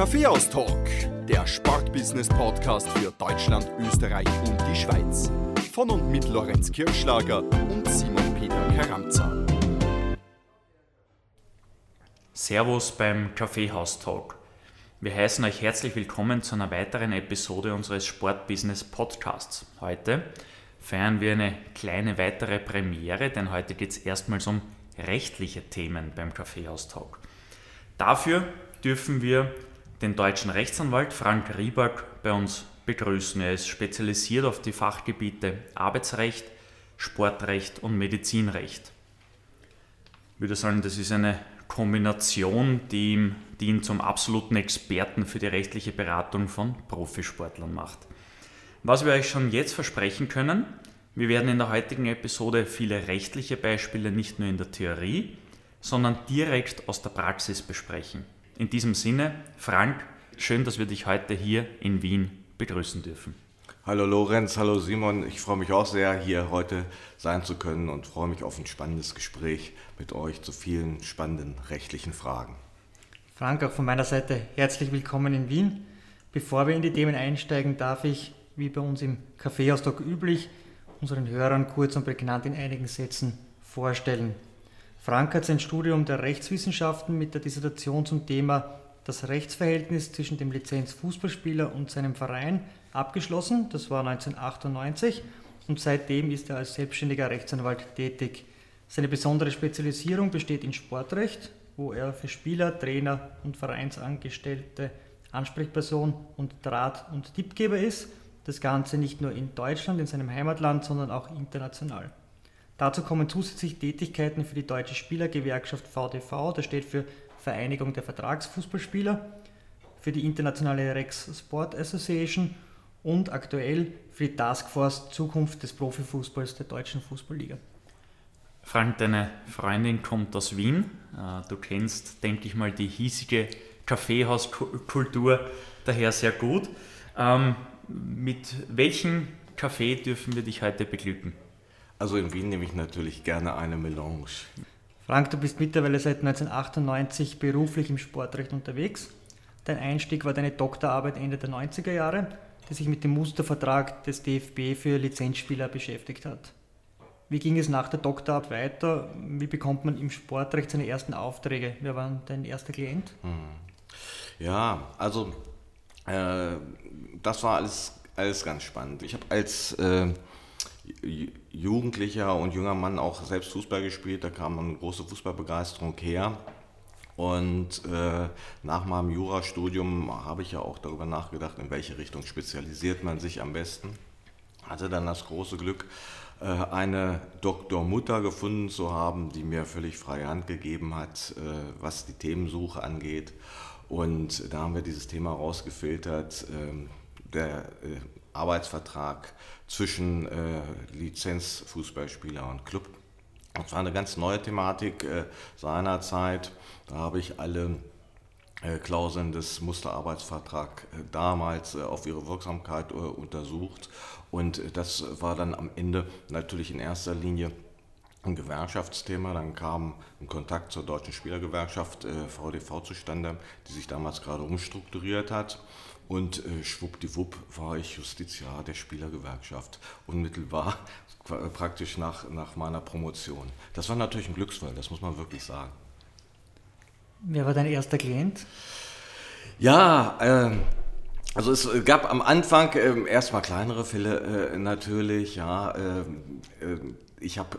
Kaffeehaus-Talk, der Sportbusiness-Podcast für Deutschland, Österreich und die Schweiz. Von und mit Lorenz Kirschlager und Simon Peter Karamza. Servus beim Kaffeehaus-Talk. Wir heißen euch herzlich willkommen zu einer weiteren Episode unseres Sportbusiness-Podcasts. Heute feiern wir eine kleine weitere Premiere, denn heute geht es erstmals um rechtliche Themen beim Kaffeehaus-Talk. Dafür dürfen wir den deutschen Rechtsanwalt Frank Rieback bei uns begrüßen. Er ist spezialisiert auf die Fachgebiete Arbeitsrecht, Sportrecht und Medizinrecht. Ich würde sagen, das ist eine Kombination, die ihm, die ihn zum absoluten Experten für die rechtliche Beratung von Profisportlern macht. Was wir euch schon jetzt versprechen können, wir werden in der heutigen Episode viele rechtliche Beispiele nicht nur in der Theorie, sondern direkt aus der Praxis besprechen. In diesem Sinne, Frank, schön, dass wir dich heute hier in Wien begrüßen dürfen. Hallo Lorenz, hallo Simon. Ich freue mich auch sehr, hier heute sein zu können und freue mich auf ein spannendes Gespräch mit euch zu vielen spannenden rechtlichen Fragen. Frank, auch von meiner Seite herzlich willkommen in Wien. Bevor wir in die Themen einsteigen, darf ich, wie bei uns im Kaffeehaustalk üblich, unseren Hörern kurz und prägnant in einigen Sätzen vorstellen. Frank hat sein Studium der Rechtswissenschaften mit der Dissertation zum Thema das Rechtsverhältnis zwischen dem Lizenzfußballspieler und seinem Verein abgeschlossen. Das war 1998 und seitdem ist er als selbstständiger Rechtsanwalt tätig. Seine besondere Spezialisierung besteht in Sportrecht, wo er für Spieler, Trainer und Vereinsangestellte Ansprechperson und Draht- und Tippgeber ist. Das Ganze nicht nur in Deutschland, in seinem Heimatland, sondern auch international. Dazu kommen zusätzlich Tätigkeiten für die Deutsche Spielergewerkschaft VDV, das steht für Vereinigung der Vertragsfußballspieler, für die internationale Rex Sport Association und aktuell für die Taskforce Zukunft des Profifußballs der Deutschen Fußballliga. Frank, deine Freundin kommt aus Wien. Äh, du kennst, denke ich mal, die hiesige Kaffeehauskultur daher sehr gut. Ähm, mit welchem Kaffee dürfen wir dich heute beglücken? Also in Wien nehme ich natürlich gerne eine Melange. Frank, du bist mittlerweile seit 1998 beruflich im Sportrecht unterwegs. Dein Einstieg war deine Doktorarbeit Ende der 90er Jahre, die sich mit dem Mustervertrag des DFB für Lizenzspieler beschäftigt hat. Wie ging es nach der Doktorarbeit weiter? Wie bekommt man im Sportrecht seine ersten Aufträge? Wer war dein erster Klient? Hm. Ja, also äh, das war alles, alles ganz spannend. Ich habe als äh, Jugendlicher und junger Mann auch selbst Fußball gespielt. Da kam eine große Fußballbegeisterung her. Und äh, nach meinem Jurastudium habe ich ja auch darüber nachgedacht, in welche Richtung spezialisiert man sich am besten. Hatte dann das große Glück, äh, eine Doktormutter gefunden zu haben, die mir völlig freie Hand gegeben hat, äh, was die Themensuche angeht. Und da haben wir dieses Thema rausgefiltert. Ähm, der äh, Arbeitsvertrag zwischen äh, Lizenzfußballspieler und Club. Das war eine ganz neue Thematik äh, seinerzeit. Da habe ich alle äh, Klauseln des Musterarbeitsvertrags äh, damals äh, auf ihre Wirksamkeit äh, untersucht. Und das war dann am Ende natürlich in erster Linie ein Gewerkschaftsthema. Dann kam ein Kontakt zur Deutschen Spielergewerkschaft VDV zustande, die sich damals gerade umstrukturiert hat. Und äh, schwuppdiwupp war ich Justiziar der Spielergewerkschaft, unmittelbar praktisch nach, nach meiner Promotion. Das war natürlich ein Glücksfall, das muss man wirklich sagen. Wer war dein erster Klient? Ja, äh, also es gab am Anfang äh, erstmal kleinere Fälle äh, natürlich. Ja, ähm, äh, ich habe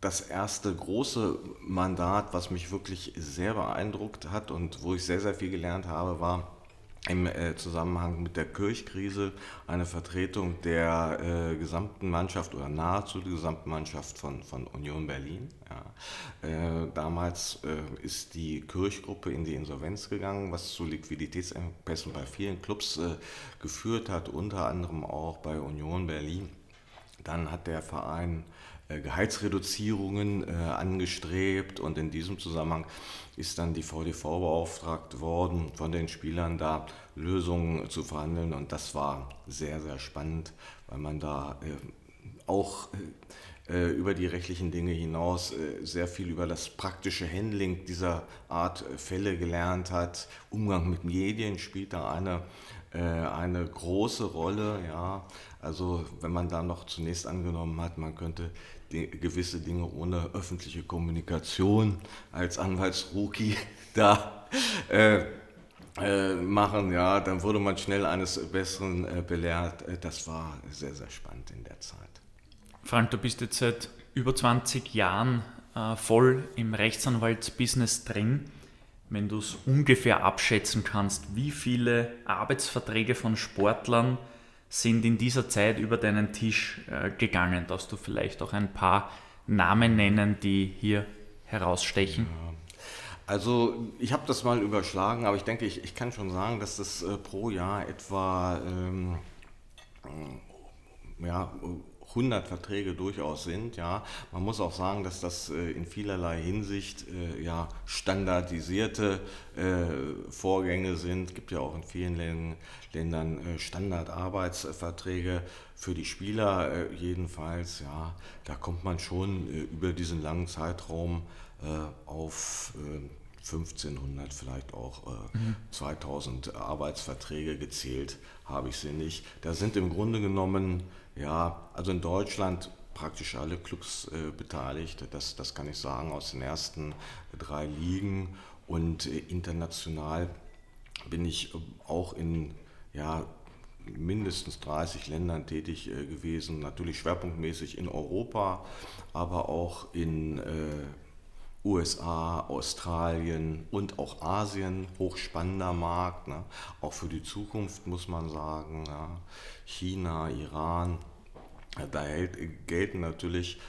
das erste große Mandat, was mich wirklich sehr beeindruckt hat und wo ich sehr, sehr viel gelernt habe, war im äh, Zusammenhang mit der Kirchkrise eine Vertretung der äh, gesamten Mannschaft oder nahezu der gesamten Mannschaft von, von Union Berlin. Ja. Äh, damals äh, ist die Kirchgruppe in die Insolvenz gegangen, was zu Liquiditätsengpässen bei vielen Clubs äh, geführt hat, unter anderem auch bei Union Berlin. Dann hat der Verein Gehaltsreduzierungen äh, angestrebt und in diesem Zusammenhang ist dann die VDV beauftragt worden, von den Spielern da Lösungen zu verhandeln und das war sehr, sehr spannend, weil man da äh, auch äh, über die rechtlichen Dinge hinaus äh, sehr viel über das praktische Handling dieser Art äh, Fälle gelernt hat. Umgang mit Medien spielt da eine, eine große Rolle. Ja. Also wenn man da noch zunächst angenommen hat, man könnte gewisse Dinge ohne öffentliche Kommunikation als Anwaltsrookie da äh, äh, machen, ja, dann wurde man schnell eines Besseren äh, belehrt. Das war sehr, sehr spannend in der Zeit. Frank, du bist jetzt seit über 20 Jahren äh, voll im Rechtsanwaltsbusiness drin. Wenn du es ungefähr abschätzen kannst, wie viele Arbeitsverträge von Sportlern sind in dieser Zeit über deinen Tisch äh, gegangen? Darfst du vielleicht auch ein paar Namen nennen, die hier herausstechen? Ja. Also ich habe das mal überschlagen, aber ich denke, ich, ich kann schon sagen, dass das äh, pro Jahr etwa ähm, ja, 100 Verträge durchaus sind. Ja. Man muss auch sagen, dass das äh, in vielerlei Hinsicht äh, ja, standardisierte äh, Vorgänge sind. Es gibt ja auch in vielen Ländern Standardarbeitsverträge für die Spieler jedenfalls. Ja. Da kommt man schon über diesen langen Zeitraum auf 1500, vielleicht auch mhm. 2000 Arbeitsverträge gezählt, habe ich sie nicht. Da sind im Grunde genommen ja, also in Deutschland praktisch alle Clubs äh, beteiligt, das, das kann ich sagen, aus den ersten drei Ligen. Und äh, international bin ich äh, auch in ja, mindestens 30 Ländern tätig äh, gewesen, natürlich schwerpunktmäßig in Europa, aber auch in äh, USA, Australien und auch Asien, hochspannender Markt, ne? auch für die Zukunft muss man sagen, ja? China, Iran, da gelten natürlich äh,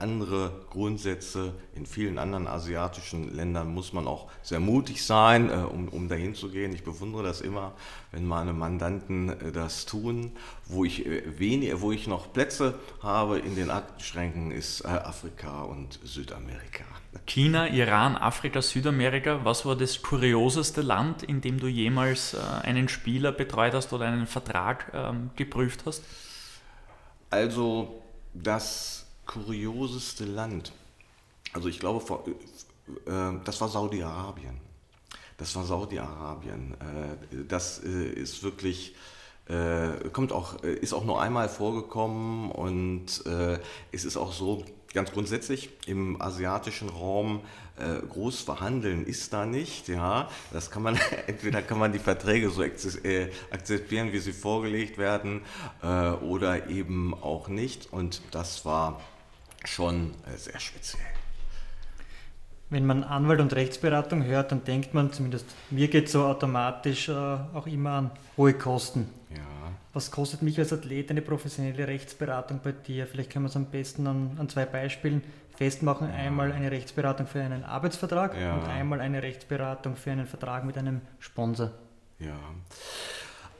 andere Grundsätze. In vielen anderen asiatischen Ländern muss man auch sehr mutig sein, äh, um, um dahin zu gehen. Ich bewundere das immer, wenn meine Mandanten äh, das tun. Wo ich, wenig, wo ich noch Plätze habe in den Aktenschränken, ist Afrika und Südamerika. China, Iran, Afrika, Südamerika. Was war das kurioseste Land, in dem du jemals einen Spieler betreut hast oder einen Vertrag ähm, geprüft hast? Also das kurioseste Land, also ich glaube, äh, das war Saudi-Arabien. Das war Saudi-Arabien. Äh, das äh, ist wirklich kommt auch, ist auch nur einmal vorgekommen und es ist auch so, ganz grundsätzlich im asiatischen Raum äh, groß verhandeln ist da nicht. Ja, das kann man entweder kann man die Verträge so äh, akzeptieren, wie sie vorgelegt werden, äh, oder eben auch nicht. Und das war schon äh, sehr speziell. Wenn man Anwalt und Rechtsberatung hört, dann denkt man, zumindest mir geht so automatisch äh, auch immer an hohe Kosten. Was kostet mich als Athlet eine professionelle Rechtsberatung bei dir? Vielleicht können wir es am besten an, an zwei Beispielen festmachen. Ja. Einmal eine Rechtsberatung für einen Arbeitsvertrag ja. und einmal eine Rechtsberatung für einen Vertrag mit einem Sponsor. Ja.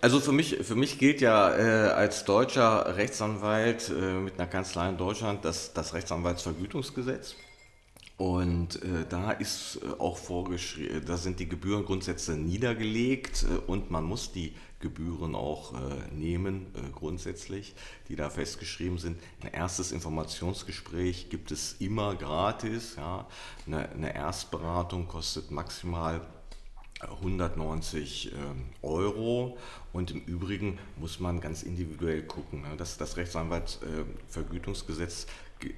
Also für mich, für mich gilt ja äh, als deutscher Rechtsanwalt äh, mit einer Kanzlei in Deutschland das, das Rechtsanwaltsvergütungsgesetz. Und äh, da ist äh, auch vorgeschrieben, da sind die Gebührengrundsätze niedergelegt äh, und man muss die Gebühren auch äh, nehmen, äh, grundsätzlich, die da festgeschrieben sind. Ein erstes Informationsgespräch gibt es immer gratis. Ja. Eine, eine Erstberatung kostet maximal 190 ähm, Euro und im Übrigen muss man ganz individuell gucken. Ne? Das, das Rechtsanwaltsvergütungsgesetz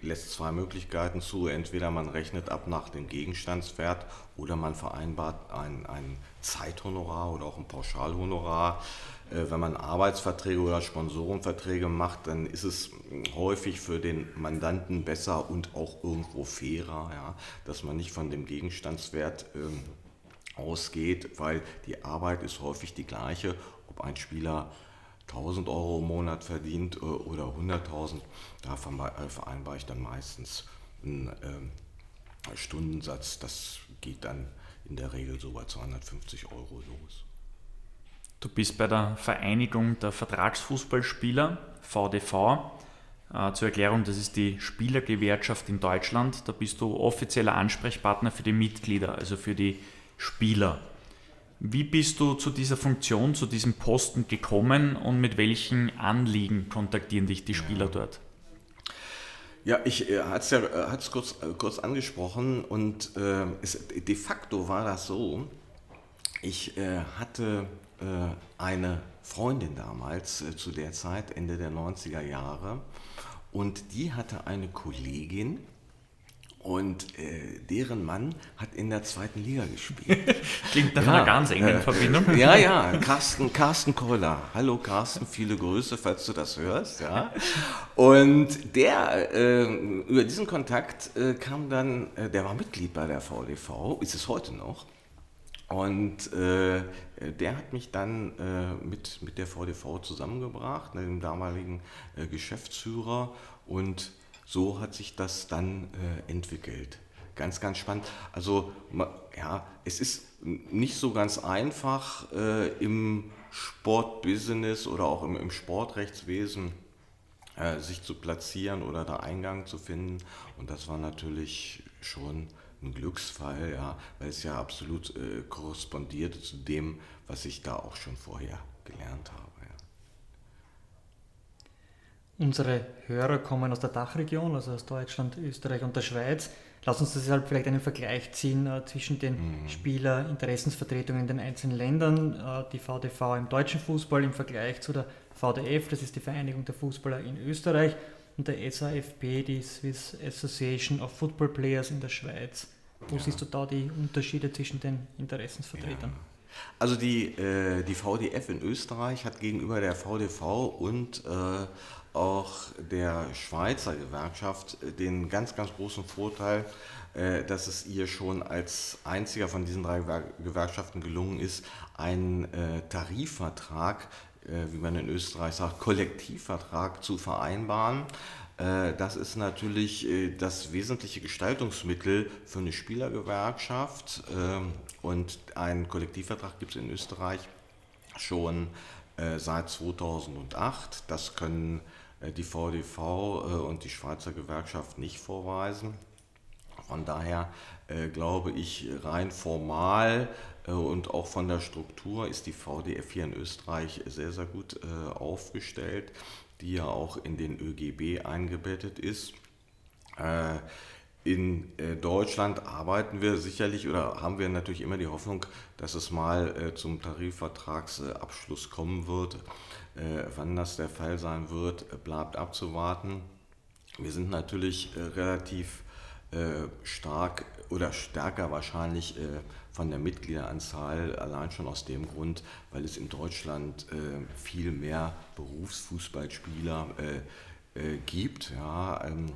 lässt zwei Möglichkeiten zu. Entweder man rechnet ab nach dem Gegenstandswert oder man vereinbart ein, ein Zeithonorar oder auch ein Pauschalhonorar. Äh, wenn man Arbeitsverträge oder Sponsorenverträge macht, dann ist es häufig für den Mandanten besser und auch irgendwo fairer, ja, dass man nicht von dem Gegenstandswert ähm, ausgeht, weil die Arbeit ist häufig die gleiche, ob ein Spieler 1000 Euro im Monat verdient äh, oder 100.000, da äh, vereinbare ich dann meistens einen äh, Stundensatz, das geht dann in der Regel so bei 250 Euro los. Du bist bei der Vereinigung der Vertragsfußballspieler, VDV. zur Erklärung, das ist die Spielergewerkschaft in Deutschland. Da bist du offizieller Ansprechpartner für die Mitglieder, also für die Spieler. Wie bist du zu dieser Funktion, zu diesem Posten gekommen und mit welchen Anliegen kontaktieren dich die Spieler dort? Ja, ich äh, hatte es ja äh, hat's kurz, äh, kurz angesprochen und äh, es, de facto war das so, ich äh, hatte äh, eine Freundin damals zu der Zeit, Ende der 90er Jahre, und die hatte eine Kollegin, und äh, deren Mann hat in der zweiten Liga gespielt. Klingt nach ja, einer ganz engen äh, Verbindung. Ja, ja, Carsten, Carsten Koller. Hallo Carsten, viele Grüße, falls du das hörst. Ja. Und der, äh, über diesen Kontakt äh, kam dann, äh, der war Mitglied bei der VDV, ist es heute noch. Und äh, der hat mich dann mit, mit der VDV zusammengebracht, dem damaligen Geschäftsführer. Und so hat sich das dann äh, entwickelt. Ganz, ganz spannend. Also ja, es ist nicht so ganz einfach äh, im Sportbusiness oder auch im, im Sportrechtswesen äh, sich zu platzieren oder da Eingang zu finden. Und das war natürlich schon ein Glücksfall, ja, weil es ja absolut äh, korrespondierte zu dem, was ich da auch schon vorher gelernt habe. Unsere Hörer kommen aus der Dachregion, also aus Deutschland, Österreich und der Schweiz. Lass uns deshalb vielleicht einen Vergleich ziehen äh, zwischen den mhm. Spielerinteressensvertretungen in den einzelnen Ländern. Äh, die VDV im deutschen Fußball im Vergleich zu der VDF, das ist die Vereinigung der Fußballer in Österreich, und der SAFP, die Swiss Association of Football Players in der Schweiz. Wo ja. siehst du da die Unterschiede zwischen den Interessensvertretern? Ja. Also die, äh, die VDF in Österreich hat gegenüber der VDV und äh, auch der Schweizer Gewerkschaft den ganz, ganz großen Vorteil, äh, dass es ihr schon als einziger von diesen drei Gewerkschaften gelungen ist, einen äh, Tarifvertrag, äh, wie man in Österreich sagt, Kollektivvertrag zu vereinbaren. Das ist natürlich das wesentliche Gestaltungsmittel für eine Spielergewerkschaft und einen Kollektivvertrag gibt es in Österreich schon seit 2008. Das können die VDV äh, und die Schweizer Gewerkschaft nicht vorweisen. Von daher äh, glaube ich, rein formal und auch von der Struktur ist die VDF hier in Österreich sehr, sehr gut aufgestellt, die ja auch in den ÖGB eingebettet ist. In Deutschland arbeiten wir sicherlich oder haben wir natürlich immer die Hoffnung, dass es mal zum Tarifvertragsabschluss kommen wird. Äh, wann das der Fall sein wird, bleibt abzuwarten. Wir sind natürlich äh, relativ äh, stark oder stärker wahrscheinlich von der Mitgliederanzahl, allein schon aus dem Grund, weil es in Deutschland viel mehr Berufsfußballspieler gibt. Ja, ähm,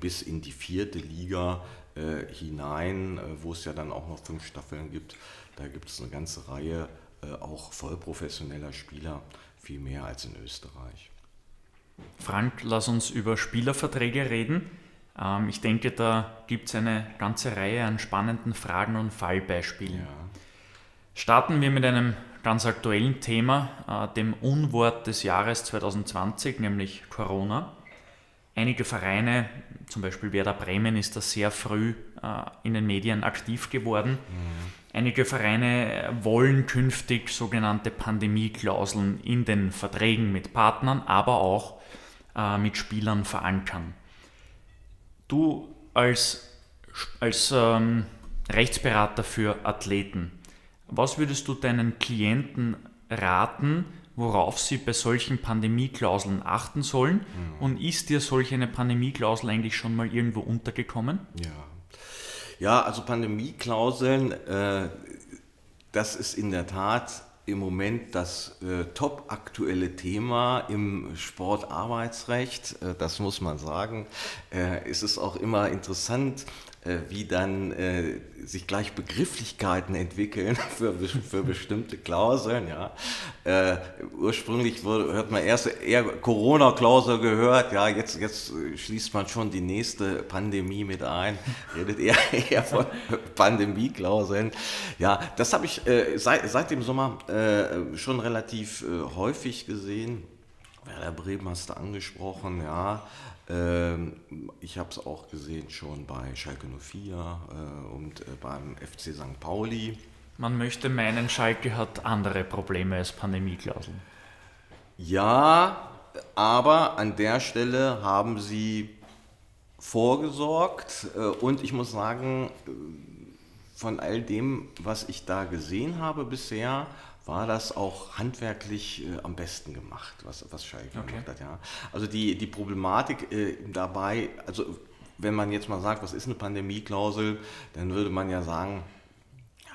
bis in die vierte Liga hinein, wo es ja dann auch noch fünf Staffeln gibt. Da gibt es eine ganze Reihe auch vollprofessioneller Spieler, viel mehr als in Österreich. Frank, lass uns über Spielerverträge reden. Ähm, ich denke, da gibt es eine ganze Reihe an spannenden Fragen und Fallbeispielen. Ja. Starten wir mit einem ganz aktuellen Thema, äh, dem Unwort des Jahres 2020, nämlich Corona. Einige Vereine, zum Beispiel Werder Bremen, ist da sehr früh in den Medien aktiv geworden. Mhm. Einige Vereine wollen künftig sogenannte Pandemieklauseln in den Verträgen mit Partnern, aber auch äh, mit Spielern verankern. Du als, als ähm, Rechtsberater für Athleten, was würdest du deinen Klienten raten, worauf sie bei solchen Pandemieklauseln achten sollen? Mhm. Und ist dir solch eine Pandemieklausel eigentlich schon mal irgendwo untergekommen? Ja, ja, also Pandemieklauseln, äh, das ist in der Tat im Moment das äh, top aktuelle Thema im Sportarbeitsrecht. Äh, das muss man sagen. Äh, es ist auch immer interessant, wie dann äh, sich gleich Begrifflichkeiten entwickeln für, für bestimmte Klauseln. Ja. Äh, ursprünglich wurde, hat man erst eher Corona-Klausel gehört, ja, jetzt, jetzt schließt man schon die nächste Pandemie mit ein, redet eher, eher von Pandemie-Klauseln. Ja, das habe ich äh, seit, seit dem Sommer äh, schon relativ äh, häufig gesehen. Werder Bremen hast du angesprochen, ja. Ähm, ich habe es auch gesehen schon bei Schalke 04 äh, und äh, beim FC St. Pauli. Man möchte meinen, Schalke hat andere Probleme als Pandemieklauseln. Ja, aber an der Stelle haben sie vorgesorgt äh, und ich muss sagen, von all dem, was ich da gesehen habe bisher, war das auch handwerklich äh, am besten gemacht, was, was Schalke okay. gemacht hat. Ja. Also die, die Problematik äh, dabei, also wenn man jetzt mal sagt, was ist eine Pandemieklausel, dann würde man ja sagen,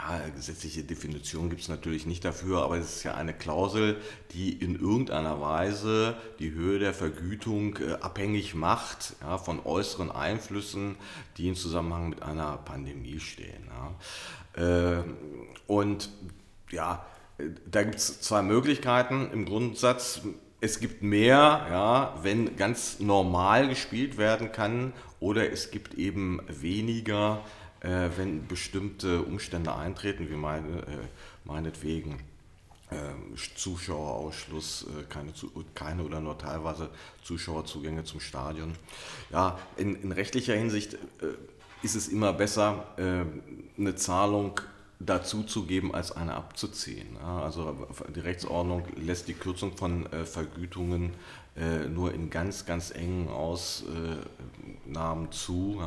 ja, gesetzliche Definition gibt es natürlich nicht dafür, aber es ist ja eine Klausel, die in irgendeiner Weise die Höhe der Vergütung äh, abhängig macht ja, von äußeren Einflüssen, die in Zusammenhang mit einer Pandemie stehen. Ja. Äh, und ja, da gibt es zwei Möglichkeiten im Grundsatz. Es gibt mehr, ja, wenn ganz normal gespielt werden kann, oder es gibt eben weniger, äh, wenn bestimmte Umstände eintreten, wie meine, äh, meinetwegen äh, Zuschauerausschluss, äh, keine, keine oder nur teilweise Zuschauerzugänge zum Stadion. Ja, in, in rechtlicher Hinsicht äh, ist es immer besser, äh, eine Zahlung dazu zu geben, als eine abzuziehen. Also die Rechtsordnung lässt die Kürzung von äh, Vergütungen äh, nur in ganz, ganz engen Ausnahmen zu.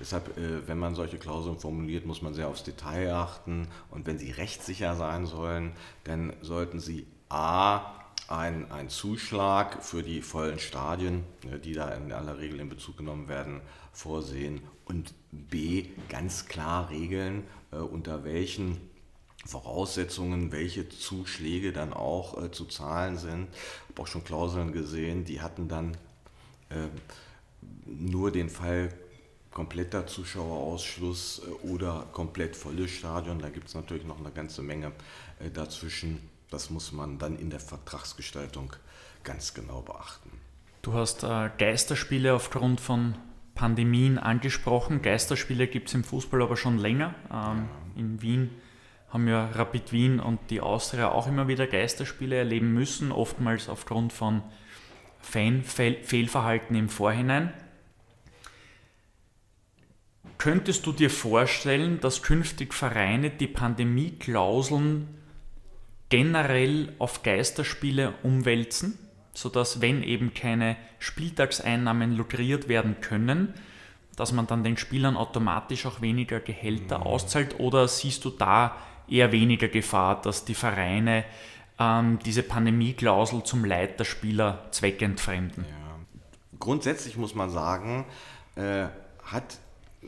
Deshalb, äh, wenn man solche Klauseln formuliert, muss man sehr aufs Detail achten. Und wenn sie rechtssicher sein sollen, dann sollten sie a ein, ein Zuschlag für die vollen Stadien, die da in aller Regel in Bezug genommen werden, vorsehen und b ganz klar regeln, unter welchen Voraussetzungen, welche Zuschläge dann auch äh, zu zahlen sind. Ich habe auch schon Klauseln gesehen, die hatten dann äh, nur den Fall kompletter Zuschauerausschluss äh, oder komplett volles Stadion. Da gibt es natürlich noch eine ganze Menge äh, dazwischen. Das muss man dann in der Vertragsgestaltung ganz genau beachten. Du hast äh, Geisterspiele aufgrund von Pandemien angesprochen. Geisterspiele gibt es im Fußball aber schon länger. Ähm, in Wien haben ja Rapid Wien und die Austria auch immer wieder Geisterspiele erleben müssen, oftmals aufgrund von Fan-Fehlverhalten im Vorhinein. Könntest du dir vorstellen, dass künftig Vereine die Pandemieklauseln generell auf Geisterspiele umwälzen? Sodass, wenn eben keine Spieltagseinnahmen lukriert werden können, dass man dann den Spielern automatisch auch weniger Gehälter mhm. auszahlt? Oder siehst du da eher weniger Gefahr, dass die Vereine ähm, diese Pandemieklausel zum Leid der Spieler zweckentfremden? Ja. Grundsätzlich muss man sagen, äh, hat, äh,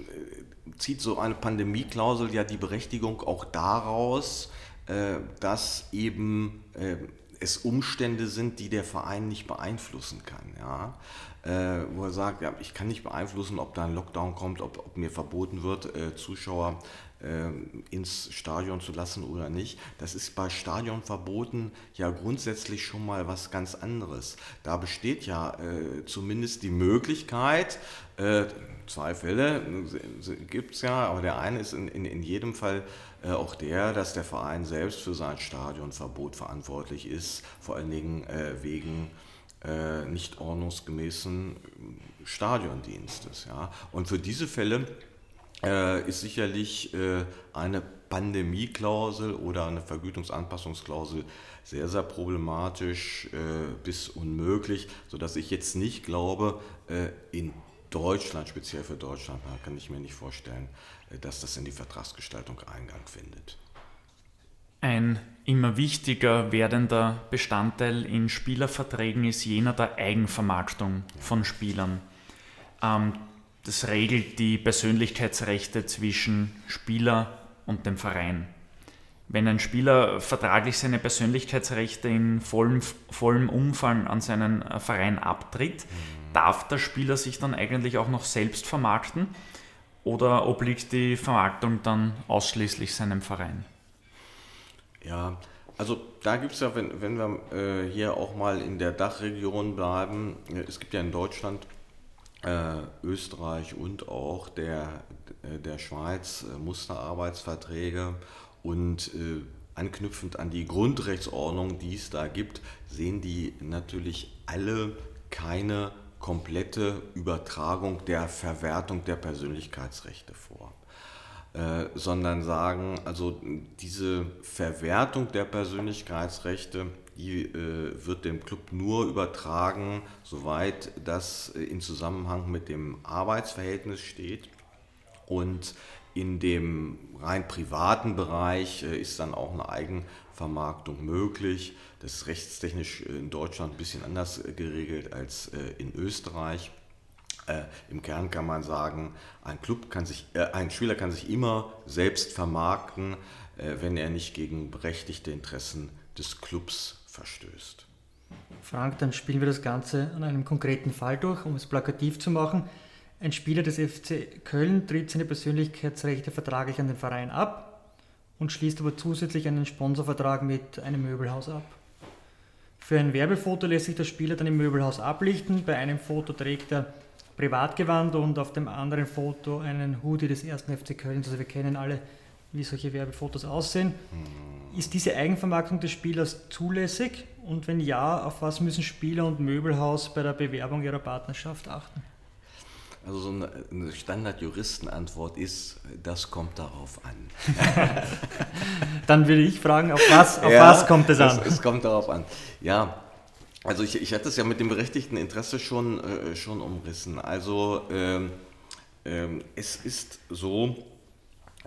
zieht so eine Pandemieklausel ja die Berechtigung auch daraus, äh, dass eben äh, es Umstände sind, die der Verein nicht beeinflussen kann. Ja? Äh, wo er sagt, ja, ich kann nicht beeinflussen, ob da ein Lockdown kommt, ob, ob mir verboten wird, äh, Zuschauer äh, ins Stadion zu lassen oder nicht. Das ist bei Stadionverboten ja grundsätzlich schon mal was ganz anderes. Da besteht ja äh, zumindest die Möglichkeit, äh, zwei Fälle gibt es ja, aber der eine ist in, in, in jedem Fall äh, auch der, dass der Verein selbst für sein Stadionverbot verantwortlich ist, vor allen Dingen äh, wegen äh, nicht ordnungsgemäßen Stadiondienstes. Ja. Und für diese Fälle äh, ist sicherlich äh, eine Pandemieklausel oder eine Vergütungsanpassungsklausel sehr, sehr problematisch äh, bis unmöglich, sodass ich jetzt nicht glaube, in Deutschland, speziell für Deutschland, kann ich mir nicht vorstellen, äh, dass das in die Vertragsgestaltung Eingang findet. Ein immer wichtiger werdender Bestandteil in Spielerverträgen ist jener der Eigenvermarktung von Spielern. Ähm, das regelt die Persönlichkeitsrechte zwischen Spieler und dem Verein. Wenn ein Spieler vertraglich seine Persönlichkeitsrechte in vollem, vollem Umfang an seinen äh, Verein abtritt, mhm. darf der Spieler sich dann eigentlich auch noch selbst vermarkten oder obliegt die Vermarktung dann ausschließlich seinem Verein? Ja, also da gibt es ja, wenn, wenn wir äh, hier auch mal in der Dachregion bleiben, äh, es gibt ja in Deutschland, äh, Österreich und auch der, äh, der Schweiz äh, Musterarbeitsverträge und äh, anknüpfend an die Grundrechtsordnung, die es da gibt, sehen die natürlich alle keine komplette Übertragung der Verwertung der Persönlichkeitsrechte vor, äh, sondern sagen, also diese Verwertung der Persönlichkeitsrechte die äh, wird dem Club nur übertragen, soweit das in Zusammenhang mit dem Arbeitsverhältnis steht. Und in dem rein privaten Bereich äh, ist dann auch eine Eigenvermarktung möglich. Ist rechtstechnisch in Deutschland ein bisschen anders geregelt als in Österreich. Äh, Im Kern kann man sagen, ein, Club kann sich, äh, ein Spieler kann sich immer selbst vermarkten, äh, wenn er nicht gegen berechtigte Interessen des Clubs verstößt. Frank, dann spielen wir das Ganze an einem konkreten Fall durch, um es plakativ zu machen. Ein Spieler des FC Köln tritt seine Persönlichkeitsrechte vertraglich an den Verein ab und schließt aber zusätzlich einen Sponsorvertrag mit einem Möbelhaus ab. Für ein Werbefoto lässt sich der Spieler dann im Möbelhaus ablichten. Bei einem Foto trägt er Privatgewand und auf dem anderen Foto einen Hoodie des ersten FC Köln. Also wir kennen alle, wie solche Werbefotos aussehen. Mhm. Ist diese Eigenvermarktung des Spielers zulässig? Und wenn ja, auf was müssen Spieler und Möbelhaus bei der Bewerbung ihrer Partnerschaft achten? Also so eine, eine Standard-Juristenantwort ist, das kommt darauf an. Dann würde ich fragen, auf was, auf ja, was kommt es an? Es, es kommt darauf an. Ja, also ich, ich hatte es ja mit dem berechtigten Interesse schon, äh, schon umrissen. Also ähm, ähm, es ist so,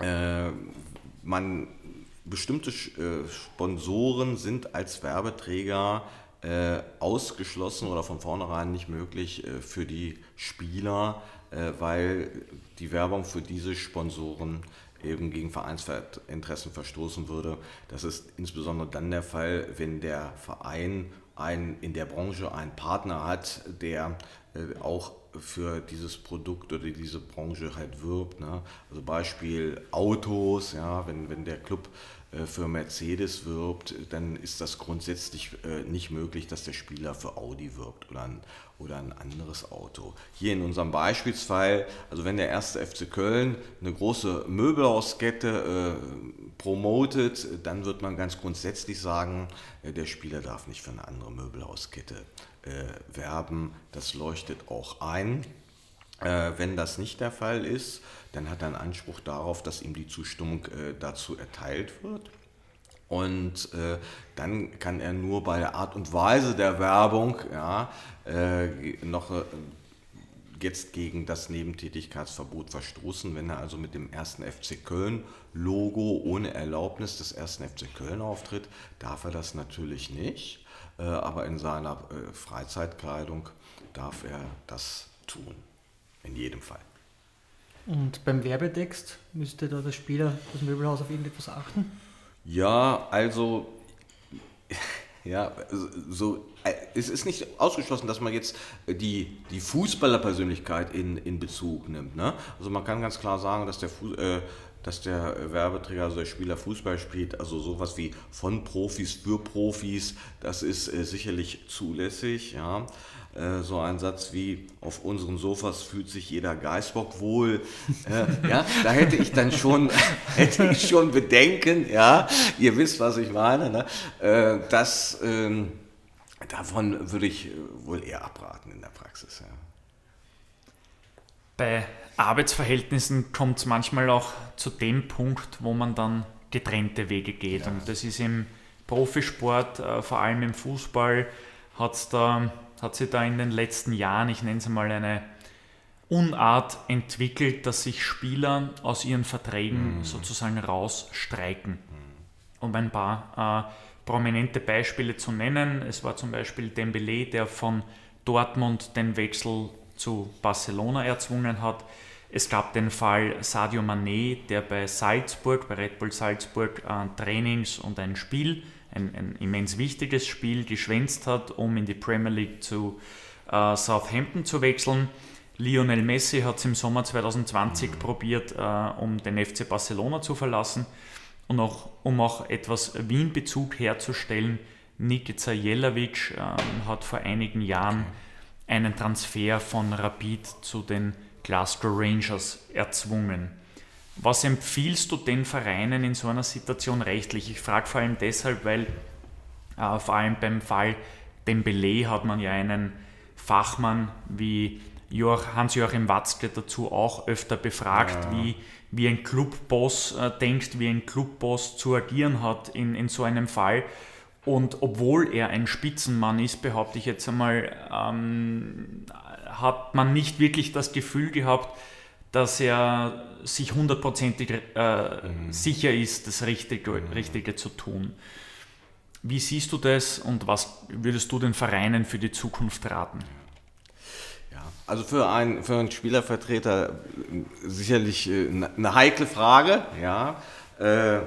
äh, man bestimmte äh, Sponsoren sind als Werbeträger äh, ausgeschlossen oder von vornherein nicht möglich äh, für die Spieler, äh, weil die Werbung für diese Sponsoren eben gegen Vereinsinteressen verstoßen würde. Das ist insbesondere dann der Fall, wenn der Verein ein, in der Branche einen Partner hat, der äh, auch für dieses Produkt oder diese Branche halt wirbt. Ne? Also Beispiel Autos, ja, wenn, wenn der Club für Mercedes wirbt, dann ist das grundsätzlich äh, nicht möglich, dass der Spieler für Audi wirbt oder ein, oder ein anderes Auto. Hier in unserem Beispielsfall, also wenn der erste FC Köln eine große Möbelhauskette äh, promotet, dann wird man ganz grundsätzlich sagen, äh, der Spieler darf nicht für eine andere Möbelhauskette äh, werben. Das leuchtet auch ein. Äh, wenn das nicht der Fall ist, dann hat er einen Anspruch darauf, dass ihm die Zustimmung äh, dazu erteilt wird. Und äh, dann kann er nur bei der Art und Weise der Werbung ja, äh, noch äh, jetzt gegen das Nebentätigkeitsverbot verstoßen. Wenn er also mit dem ersten FC Köln Logo ohne Erlaubnis des ersten FC Köln auftritt, darf er das natürlich nicht. Äh, aber in seiner Freizeitkleidung darf er das tun. In jedem Fall. Und beim Werbetext müsste da der Spieler, das Möbelhaus auf irgendetwas achten? Ja, also ja, so, äh, es ist nicht ausgeschlossen, dass man jetzt die, die Fußballerpersönlichkeit in, in Bezug nimmt. Ne? Also man kann ganz klar sagen, dass der, Fuß, äh, dass der Werbeträger, also der Spieler Fußball spielt, also sowas wie von Profis für Profis, das ist äh, sicherlich zulässig. Ja? Äh, so ein Satz wie auf unseren Sofas fühlt sich jeder Geißbock wohl. Äh, ja, da hätte ich dann schon, hätte ich schon Bedenken, ja, ihr wisst, was ich meine. Ne? Äh, das, ähm, davon würde ich wohl eher abraten in der Praxis. Ja. Bei Arbeitsverhältnissen kommt es manchmal auch zu dem Punkt, wo man dann getrennte Wege geht. Ja. Und das ist im Profisport, äh, vor allem im Fußball, hat es da hat sich da in den letzten Jahren, ich nenne es mal eine Unart entwickelt, dass sich Spieler aus ihren Verträgen mm. sozusagen rausstreiken. Mm. Um ein paar äh, prominente Beispiele zu nennen, es war zum Beispiel Dembele, der von Dortmund den Wechsel zu Barcelona erzwungen hat. Es gab den Fall Sadio Mané, der bei Salzburg, bei Red Bull Salzburg, äh, Trainings und ein Spiel ein, ein immens wichtiges Spiel geschwänzt hat, um in die Premier League zu äh, Southampton zu wechseln. Lionel Messi hat es im Sommer 2020 mhm. probiert, äh, um den FC Barcelona zu verlassen und auch, um auch etwas Wien-Bezug herzustellen. Nikica Jelavic äh, hat vor einigen Jahren einen Transfer von Rapid zu den Glasgow Rangers erzwungen. Was empfiehlst du den Vereinen in so einer Situation rechtlich? Ich frage vor allem deshalb, weil äh, vor allem beim Fall Dembele hat man ja einen Fachmann wie Hans-Joachim Watzke dazu auch öfter befragt, ja. wie, wie ein Clubboss äh, denkt, wie ein Clubboss zu agieren hat in, in so einem Fall. Und obwohl er ein Spitzenmann ist, behaupte ich jetzt einmal, ähm, hat man nicht wirklich das Gefühl gehabt, dass er sich hundertprozentig äh, mhm. sicher ist, das Richtige, mhm. Richtige zu tun. Wie siehst du das und was würdest du den Vereinen für die Zukunft raten? Ja, also für, ein, für einen Spielervertreter äh, sicherlich eine äh, heikle Frage, ja. Äh,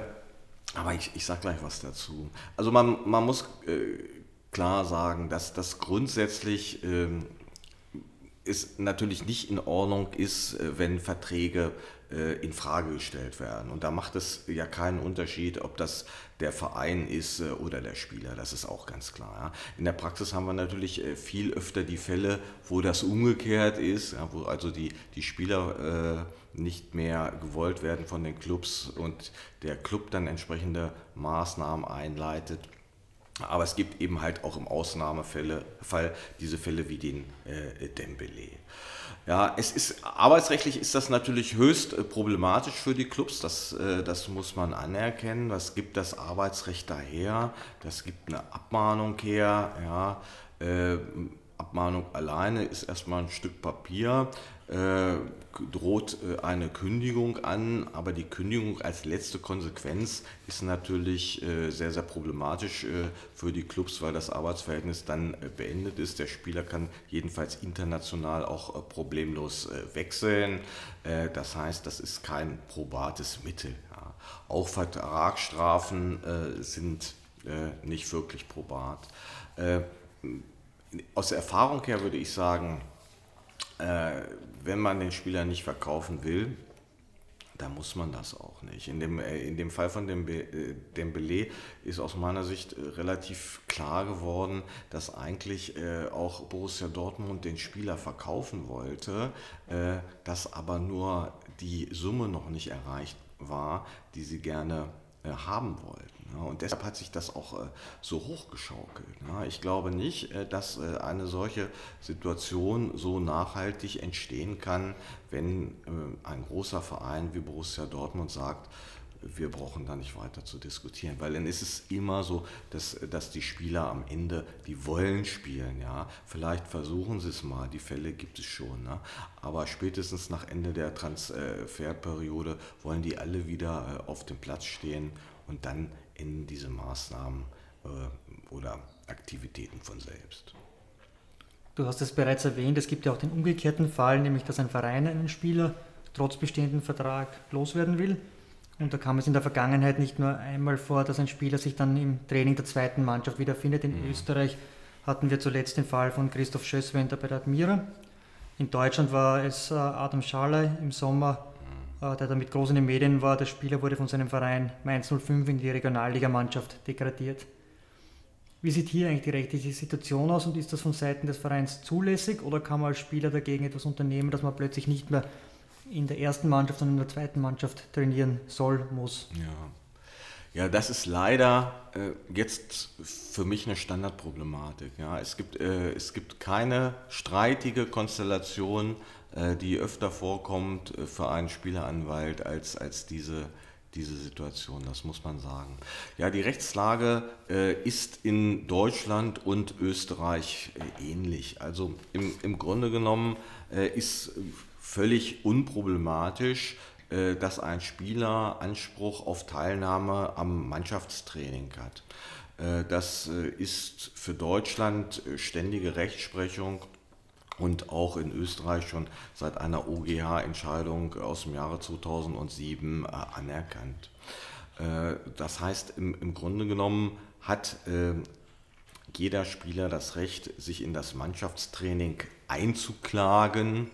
aber ich, ich sage gleich was dazu. Also man, man muss äh, klar sagen, dass das grundsätzlich äh, ist natürlich nicht in Ordnung ist, äh, wenn Verträge äh, in Frage gestellt werden. Und da macht es ja keinen Unterschied, ob das der Verein ist äh, oder der Spieler. Das ist auch ganz klar. In der Praxis haben wir natürlich viel öfter die Fälle, wo das umgekehrt ist, wo also die, die Spieler nicht mehr gewollt werden von den Clubs und der Club dann entsprechende Maßnahmen einleitet. Aber es gibt eben halt auch im Ausnahmefall diese Fälle wie den äh, Dembele. Ja, es ist, arbeitsrechtlich ist das natürlich höchst äh, problematisch für die Clubs, das, äh, das muss man anerkennen. Was gibt das Arbeitsrecht daher? Das gibt eine Abmahnung her. Ja, äh, Abmahnung alleine ist erstmal ein Stück Papier. Äh, droht äh, eine Kündigung an, aber die Kündigung als letzte Konsequenz ist natürlich äh, sehr, sehr problematisch für die Clubs, weil das Arbeitsverhältnis dann beendet ist. Der Spieler kann jedenfalls international auch problemlos wechseln. Das heißt, das ist kein probates Mittel. Auch Vertragsstrafen sind nicht wirklich probat. Aus Erfahrung her würde ich sagen, wenn man den Spieler nicht verkaufen will, dann muss man das auch nicht. In dem, äh, in dem Fall von dem äh, Dembele ist aus meiner Sicht äh, relativ klar geworden, dass eigentlich auch Borussia Dortmund den Spieler verkaufen wollte, dass aber nur die Summe noch nicht erreicht war, die sie gerne haben wollten. Und deshalb hat sich das auch äh, so hochgeschaukelt. Ich glaube nicht, äh, dass äh, eine solche Situation so nachhaltig entstehen kann, wenn ein großer Verein wie Borussia Dortmund sagt, wir brauchen da nicht weiter zu diskutieren, weil dann ist es immer so, dass, dass die Spieler am Ende, die wollen spielen, ja. Vielleicht versuchen sie es mal, die Fälle gibt es schon, ne? aber spätestens nach Ende der Transferperiode wollen die alle wieder auf dem Platz stehen und dann in diese Maßnahmen äh, oder Aktivitäten von selbst. Du hast es bereits erwähnt, es gibt ja auch den umgekehrten Fall, nämlich dass ein Verein einen Spieler trotz bestehenden Vertrag loswerden will. Und da kam es in der Vergangenheit nicht nur einmal vor, dass ein Spieler sich dann im Training der zweiten Mannschaft wiederfindet. In mhm. Österreich hatten wir zuletzt den Fall von Christoph Schösswender bei der Admira. In Deutschland war es äh, Adam Schalay im Sommer der da mit groß in den Medien war. Der Spieler wurde von seinem Verein Mainz 05 in die Regionalligamannschaft degradiert. Wie sieht hier eigentlich die rechtliche Situation aus und ist das von Seiten des Vereins zulässig oder kann man als Spieler dagegen etwas unternehmen, dass man plötzlich nicht mehr in der ersten Mannschaft, sondern in der zweiten Mannschaft trainieren soll, muss? Ja, ja das ist leider äh, jetzt für mich eine Standardproblematik. Ja. Es, gibt, äh, es gibt keine streitige Konstellation äh, die öfter vorkommt äh, für einen Spieleranwalt als, als diese, diese Situation, das muss man sagen. Ja, die Rechtslage äh, ist in Deutschland und Österreich äh, ähnlich. Also im, im Grunde genommen äh, ist völlig unproblematisch, äh, dass ein Spieler Anspruch auf Teilnahme am Mannschaftstraining hat. Das ist für Deutschland ständige Rechtsprechung und auch in Österreich schon seit einer OGH-Entscheidung aus dem Jahre 2007 äh, anerkannt. Äh, das heißt, im, im, Grunde genommen hat äh, jeder Spieler das Recht, sich in das Mannschaftstraining einzuklagen.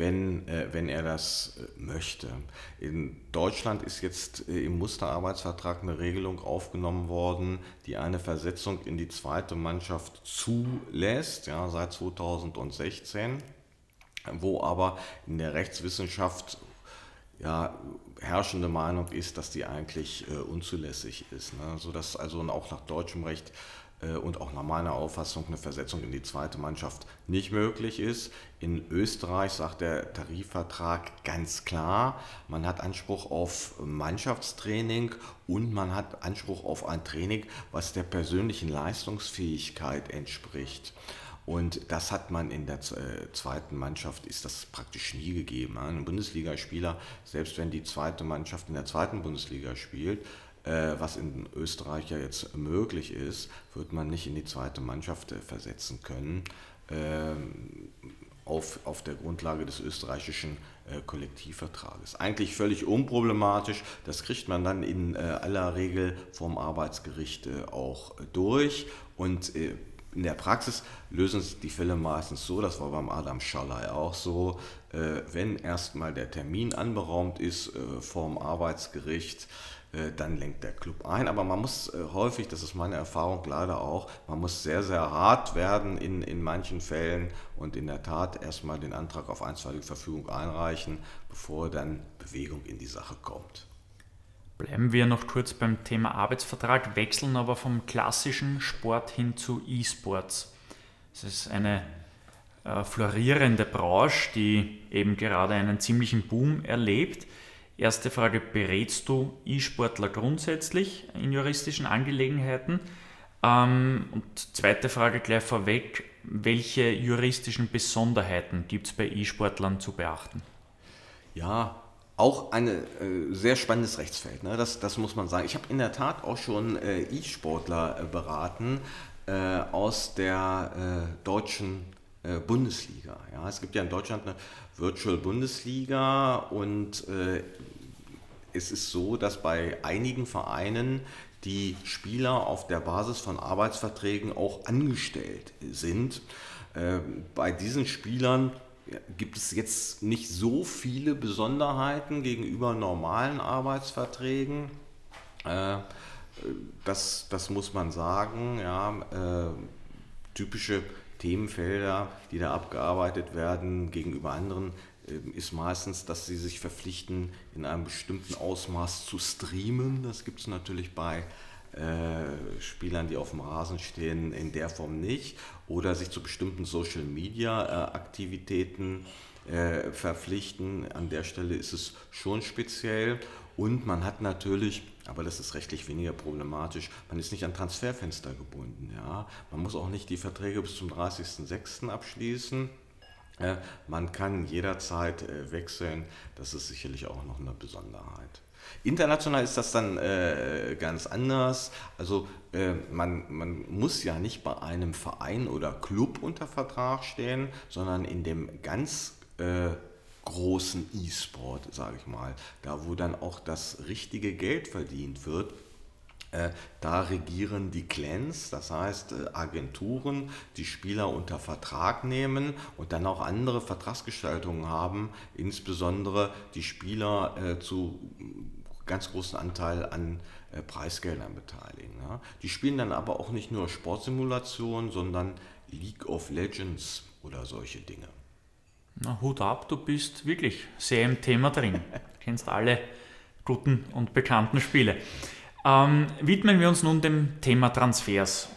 Wenn, äh, wenn er das äh, möchte. In Deutschland ist jetzt äh, im Musterarbeitsvertrag eine Regelung aufgenommen worden, die eine Versetzung in die zweite Mannschaft zulässt, ja, seit 2016, wo aber in der Rechtswissenschaft ja, herrschende Meinung ist, dass die eigentlich äh, unzulässig ist, ne? sodass also auch nach deutschem Recht und auch nach meiner Auffassung eine Versetzung in die zweite Mannschaft nicht möglich ist. In Österreich sagt der Tarifvertrag ganz klar, man hat Anspruch auf Mannschaftstraining und man hat Anspruch auf ein Training, was der persönlichen Leistungsfähigkeit entspricht. Und das hat man in der äh, zweiten Mannschaft, ist das praktisch nie gegeben. Ein Bundesligaspieler, selbst wenn die zweite Mannschaft in der zweiten Bundesliga spielt, äh, was in Österreich ja jetzt möglich ist, wird man nicht in die zweite Mannschaft äh, versetzen können, ähm, auf, auf der Grundlage des österreichischen äh, Kollektivvertrages. Eigentlich völlig unproblematisch, das kriegt man dann in aller Regel vom Arbeitsgericht auch durch. Und in der Praxis lösen sich die Fälle meistens so, das war beim Adam Schallei auch so, wenn erstmal der Termin anberaumt ist vom Arbeitsgericht, äh, dann lenkt der Club ein. Aber man muss äh, häufig, das ist meine Erfahrung leider auch, man muss sehr, sehr hart werden in, in manchen Fällen und in der Tat erstmal den Antrag auf einstweilige Verfügung einreichen, bevor dann Bewegung in die Sache kommt. Bleiben wir noch kurz beim Thema Arbeitsvertrag, wechseln aber vom klassischen Sport hin zu E-Sports. Es ist eine äh, florierende Branche, die eben gerade einen ziemlichen Boom erlebt. Erste Frage, berätst du E-Sportler grundsätzlich in juristischen Angelegenheiten? Ähm, und zweite Frage gleich vorweg, welche juristischen Besonderheiten gibt es bei E-Sportlern zu beachten? Ja, auch ein äh, sehr spannendes Rechtsfeld, ne? das, das muss man sagen. Ich habe in der Tat auch schon äh, E-Sportler äh, beraten äh, aus der äh, deutschen äh, Bundesliga. Ja? Es gibt ja in Deutschland eine Virtual Bundesliga und es ist so, dass bei einigen Vereinen die Spieler auf der Basis von Arbeitsverträgen auch angestellt sind. Ähm, bei diesen Spielern gibt es jetzt nicht so viele Besonderheiten gegenüber normalen Arbeitsverträgen. Äh, das, das muss man sagen. Ja, äh, typische Themenfelder, die da abgearbeitet werden gegenüber anderen ähm, ist meistens, dass sie sich verpflichten, in einem bestimmten Ausmaß zu streamen. Das gibt es natürlich bei äh, Spielern, die auf dem Rasen stehen, in der Form nicht. Oder sich zu bestimmten Social-Media-Aktivitäten äh, verpflichten. An der Stelle ist es schon speziell. Und man hat natürlich, aber das ist rechtlich weniger problematisch, man ist nicht an Transferfenster gebunden. Ja? Man muss auch nicht die Verträge bis zum 30.06. abschließen man kann jederzeit äh, wechseln, das ist sicherlich auch noch eine Besonderheit. International ist das dann äh, ganz anders. Also äh, man, man muss ja nicht bei einem Verein oder Club unter Vertrag stehen, sondern in dem ganz äh, großen E-Sport, sage ich mal, da wo dann auch das richtige Geld verdient wird äh, da regieren die Clans, das heißt äh, Agenturen, die Spieler unter Vertrag nehmen und dann auch andere Vertragsgestaltungen haben, insbesondere die Spieler äh, zu ganz großen Anteil an Preisgeldern beteiligen. Die spielen dann aber auch nicht nur Sportsimulationen, sondern League of Legends oder solche Dinge. Na, Hut ab, du bist wirklich sehr im Thema drin. Kennst alle guten und bekannten Spiele. Ähm, widmen wir uns nun dem Thema Transfers.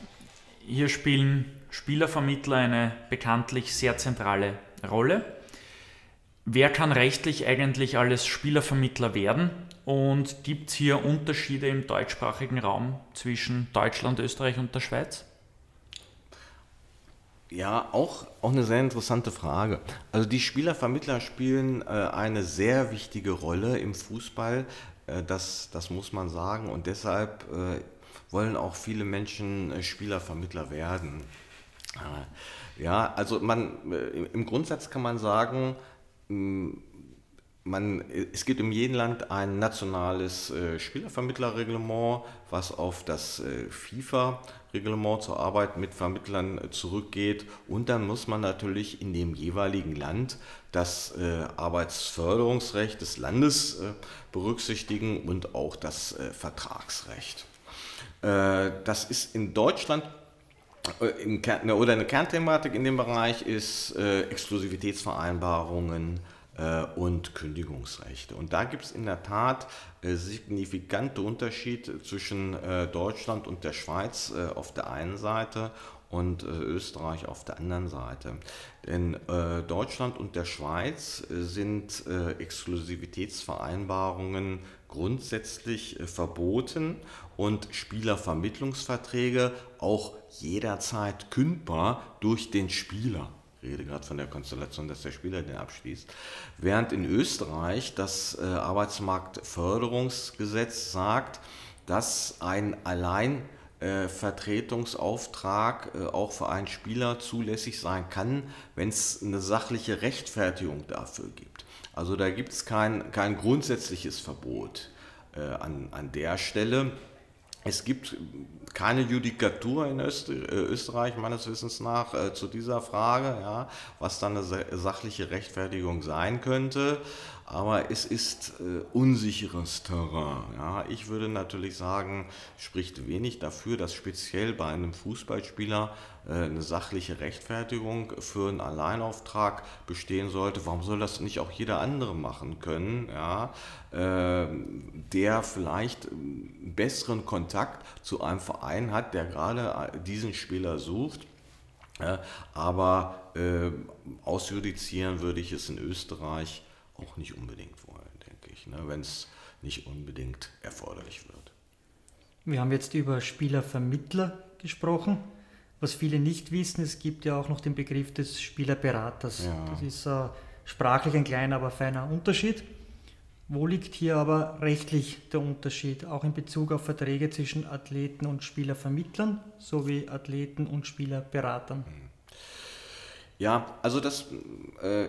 Hier spielen Spielervermittler eine bekanntlich sehr zentrale Rolle. Wer kann rechtlich eigentlich alles Spielervermittler werden? Und gibt es hier Unterschiede im deutschsprachigen Raum zwischen Deutschland, Österreich und der Schweiz? Ja, auch, auch eine sehr interessante Frage. Also die Spielervermittler spielen äh, eine sehr wichtige Rolle im Fußball, äh, das, das muss man sagen. Und deshalb äh, wollen auch viele Menschen äh, Spielervermittler werden. Ja, also man, im Grundsatz kann man sagen, man, es gibt in jedem Land ein nationales äh, Spielervermittlerreglement, was auf das äh, FIFA-Reglement zur Arbeit mit Vermittlern äh, zurückgeht. Und dann muss man natürlich in dem jeweiligen Land das äh, Arbeitsförderungsrecht des Landes äh, berücksichtigen und auch das äh, Vertragsrecht. das ist in Deutschland Kern, oder eine Kernthematik in dem Bereich ist Exklusivitätsvereinbarungen, und Kündigungsrechte. Und da gibt es in der Tat äh, signifikante Unterschiede zwischen äh, Deutschland und der Schweiz auf der einen Seite und Österreich auf der anderen Seite. Denn Deutschland und der Schweiz sind Exklusivitätsvereinbarungen grundsätzlich verboten und Spielervermittlungsverträge auch jederzeit kündbar durch den Spieler. Rede gerade von der Konstellation, dass der Spieler den abschließt. Während in Österreich das äh, Arbeitsmarktförderungsgesetz sagt, dass ein Alleinvertretungsauftrag äh, auch für einen Spieler zulässig sein kann, wenn es eine sachliche Rechtfertigung dafür gibt. Also da gibt es kein, kein grundsätzliches Verbot äh, an, an der Stelle. Es gibt keine Judikatur in Österreich meines Wissens nach äh, zu dieser Frage, ja, was dann eine sachliche Rechtfertigung sein könnte aber es ist äh, unsicheres Terrain. Ja. Ich würde natürlich sagen, spricht wenig dafür, dass speziell bei einem Fußballspieler äh, eine sachliche Rechtfertigung für einen Alleinauftrag bestehen sollte. Warum soll das nicht auch jeder andere machen können, ja, äh, der vielleicht einen besseren Kontakt zu einem Verein hat, der gerade äh, diesen Spieler sucht? aber äh, ausjudizieren würde ich es in Österreich auch nicht unbedingt wollen, denke ich, ne, wenn es nicht unbedingt erforderlich wird. Wir haben jetzt über Spielervermittler gesprochen. Was viele nicht wissen, es gibt ja auch noch den Begriff des Spielerberaters. Ja. Das ist äh, sprachlich ein kleiner, aber feiner Unterschied. Wo liegt hier aber rechtlich der Unterschied, auch in Bezug auf Verträge zwischen Athleten und Spielervermittlern sowie Athleten und Spielerberatern? Hm. Ja, also das äh,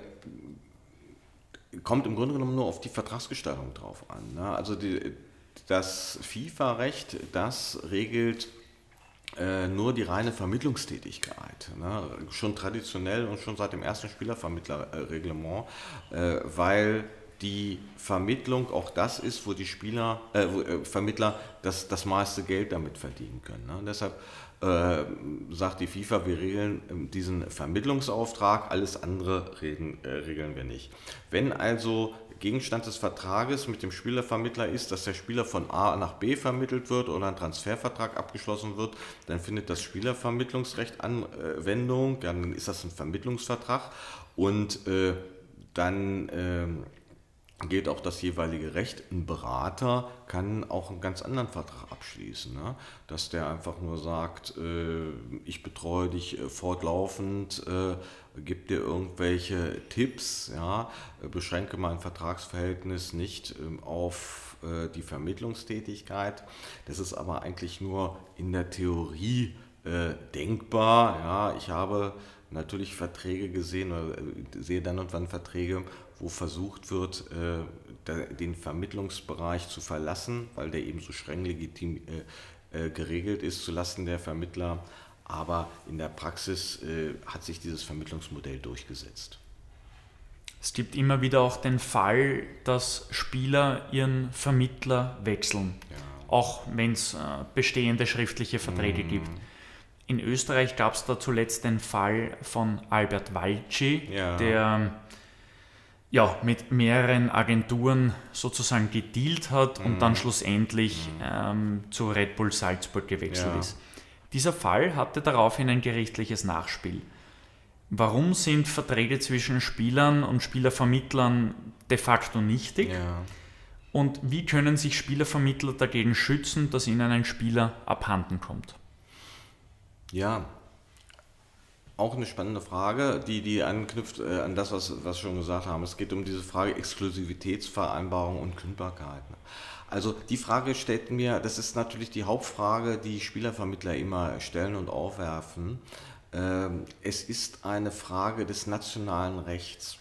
kommt im Grunde genommen nur auf die Vertragsgestaltung drauf an. Ne? Also die, das FIFA-Recht, das regelt äh, nur die reine Vermittlungstätigkeit. Ne? Schon traditionell und schon seit dem ersten Spielervermittlerreglement, äh, weil die Vermittlung auch das ist, wo die Spieler, äh, äh, Vermittler das, das meiste Geld damit verdienen können. Ne? deshalb äh, sagt die FIFA, wir regeln ähm, diesen Vermittlungsauftrag, alles andere regeln, äh, regeln wir nicht. Wenn also Gegenstand des Vertrages mit dem Spielervermittler ist, dass der Spieler von A nach B vermittelt wird oder ein Transfervertrag abgeschlossen wird, dann findet das Spielervermittlungsrecht Anwendung, dann ist das ein Vermittlungsvertrag. Und äh, dann äh, gilt auch das jeweilige Recht. Ein Berater kann auch einen ganz anderen Vertrag abschließen, ne? dass der einfach nur sagt, äh, ich betreue dich äh, fortlaufend, äh, gebe dir irgendwelche Tipps, ja? beschränke mein Vertragsverhältnis nicht ähm, auf äh, die Vermittlungstätigkeit. Das ist aber eigentlich nur in der Theorie äh, denkbar. Ja? Ich habe natürlich Verträge gesehen oder äh, sehe dann und wann Verträge, wo versucht wird, äh, den Vermittlungsbereich zu verlassen, weil der eben so streng legitim äh, geregelt ist zulasten der Vermittler. Aber in der Praxis hat sich dieses Vermittlungsmodell durchgesetzt. Es gibt immer wieder auch den Fall, dass Spieler ihren Vermittler wechseln, ja. auch wenn es bestehende schriftliche Verträge mm. gibt. In Österreich gab es da zuletzt den Fall von Albert Walci, ja. der ja, mit mehreren Agenturen sozusagen gedealt hat mhm. und dann schlussendlich ähm, zu Red Bull Salzburg gewechselt ja. ist. Dieser Fall hatte daraufhin ein gerichtliches Nachspiel. Warum sind Verträge zwischen Spielern und Spielervermittlern de facto nichtig? Ja. Und wie können sich Spielervermittler dagegen schützen, dass ihnen ein Spieler abhanden kommt? Ja, auch eine spannende Frage, die, die anknüpft äh, an das, was, wir schon gesagt haben. Es geht um diese Frage Exklusivitätsvereinbarung und Kündbarkeit. Ne? Also die Frage stellt mir, das ist natürlich die Hauptfrage, die Spielervermittler immer stellen und aufwerfen. Ähm, es ist eine Frage des nationalen Rechts.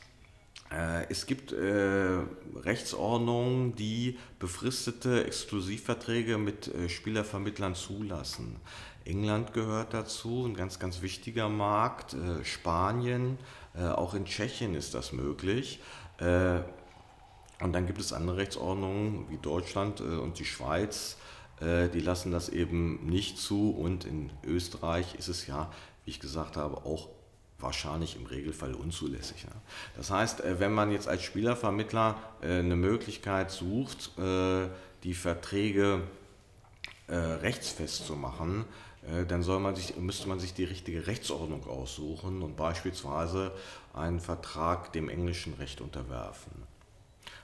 Äh, es gibt äh, Rechtsordnungen, die befristete Exklusivverträge mit äh, Spielervermittlern zulassen. England gehört dazu, ein ganz, ganz wichtiger Markt. Äh, Spanien, äh, auch in Tschechien ist das möglich. Äh, und dann gibt es andere Rechtsordnungen wie Deutschland und die Schweiz, die lassen das eben nicht zu. Und in Österreich ist es ja, wie ich gesagt habe, auch wahrscheinlich im Regelfall unzulässig. Das heißt, wenn man jetzt als Spielervermittler eine Möglichkeit sucht, die Verträge rechtsfest zu machen, dann soll man sich, müsste man sich die richtige Rechtsordnung aussuchen und beispielsweise einen Vertrag dem englischen Recht unterwerfen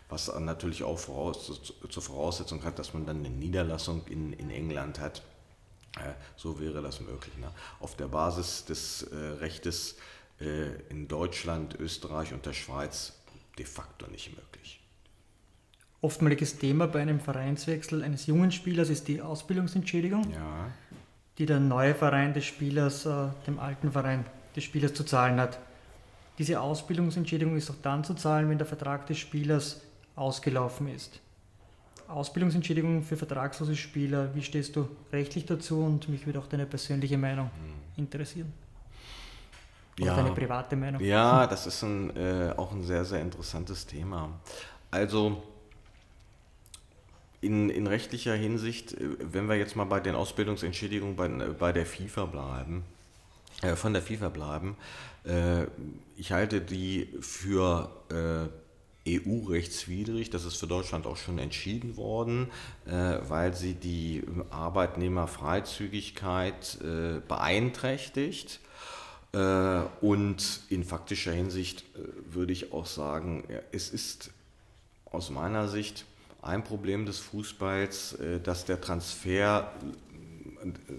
was natürlich auch voraus, zur Voraussetzung hat, dass man dann eine Niederlassung in, in England hat. Äh, so wäre das möglich. Ne? Auf der Basis des äh, Rechtes äh, in Deutschland, Österreich und der Schweiz de facto nicht möglich. Oftmaliges Thema bei einem Vereinswechsel eines jungen Spielers ist die Ausbildungsentschädigung, ja. Die der neue Verein des Spielers äh, dem alten Verein des Spielers zu zahlen hat. Diese Ausbildungsentschädigung ist auch dann zu zahlen, wenn der Vertrag des Spielers ausgelaufen ist. Ausbildungsentschädigung für vertragslose Spieler, wie stehst du rechtlich dazu und mich würde auch deine persönliche Meinung hm. interessieren. Oder ja, deine private Meinung. Ja, das ist ein, äh, auch ein sehr, sehr interessantes Thema. Also in, in rechtlicher Hinsicht, äh, wenn wir jetzt mal bei den Ausbildungsentschädigungen bei, bei der FIFA bleiben, äh, von der FIFA bleiben, äh, ich halte die für äh, EU-rechtswidrig. Das ist für Deutschland auch schon entschieden worden, äh, weil sie die Arbeitnehmerfreizügigkeit äh, beeinträchtigt. Äh, und in faktischer Hinsicht würde ich auch sagen, es ist aus meiner Sicht ein Problem des Fußballs, dass der Transfer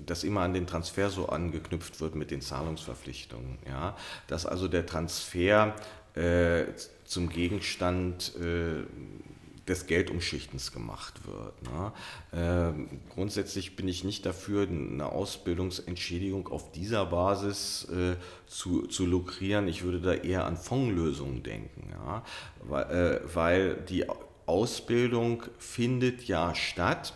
dass immer an den Transfer so angeknüpft wird mit den Zahlungsverpflichtungen. Ja? Dass also der Transfer äh, zum Gegenstand äh, des Geldumschichtens gemacht wird. Ne? Äh, grundsätzlich bin ich nicht dafür, eine Ausbildungsentschädigung auf dieser Basis äh, zu, zu lukrieren. Ich würde da eher an Fondslösungen denken, ja? weil, äh, weil die Ausbildung findet ja statt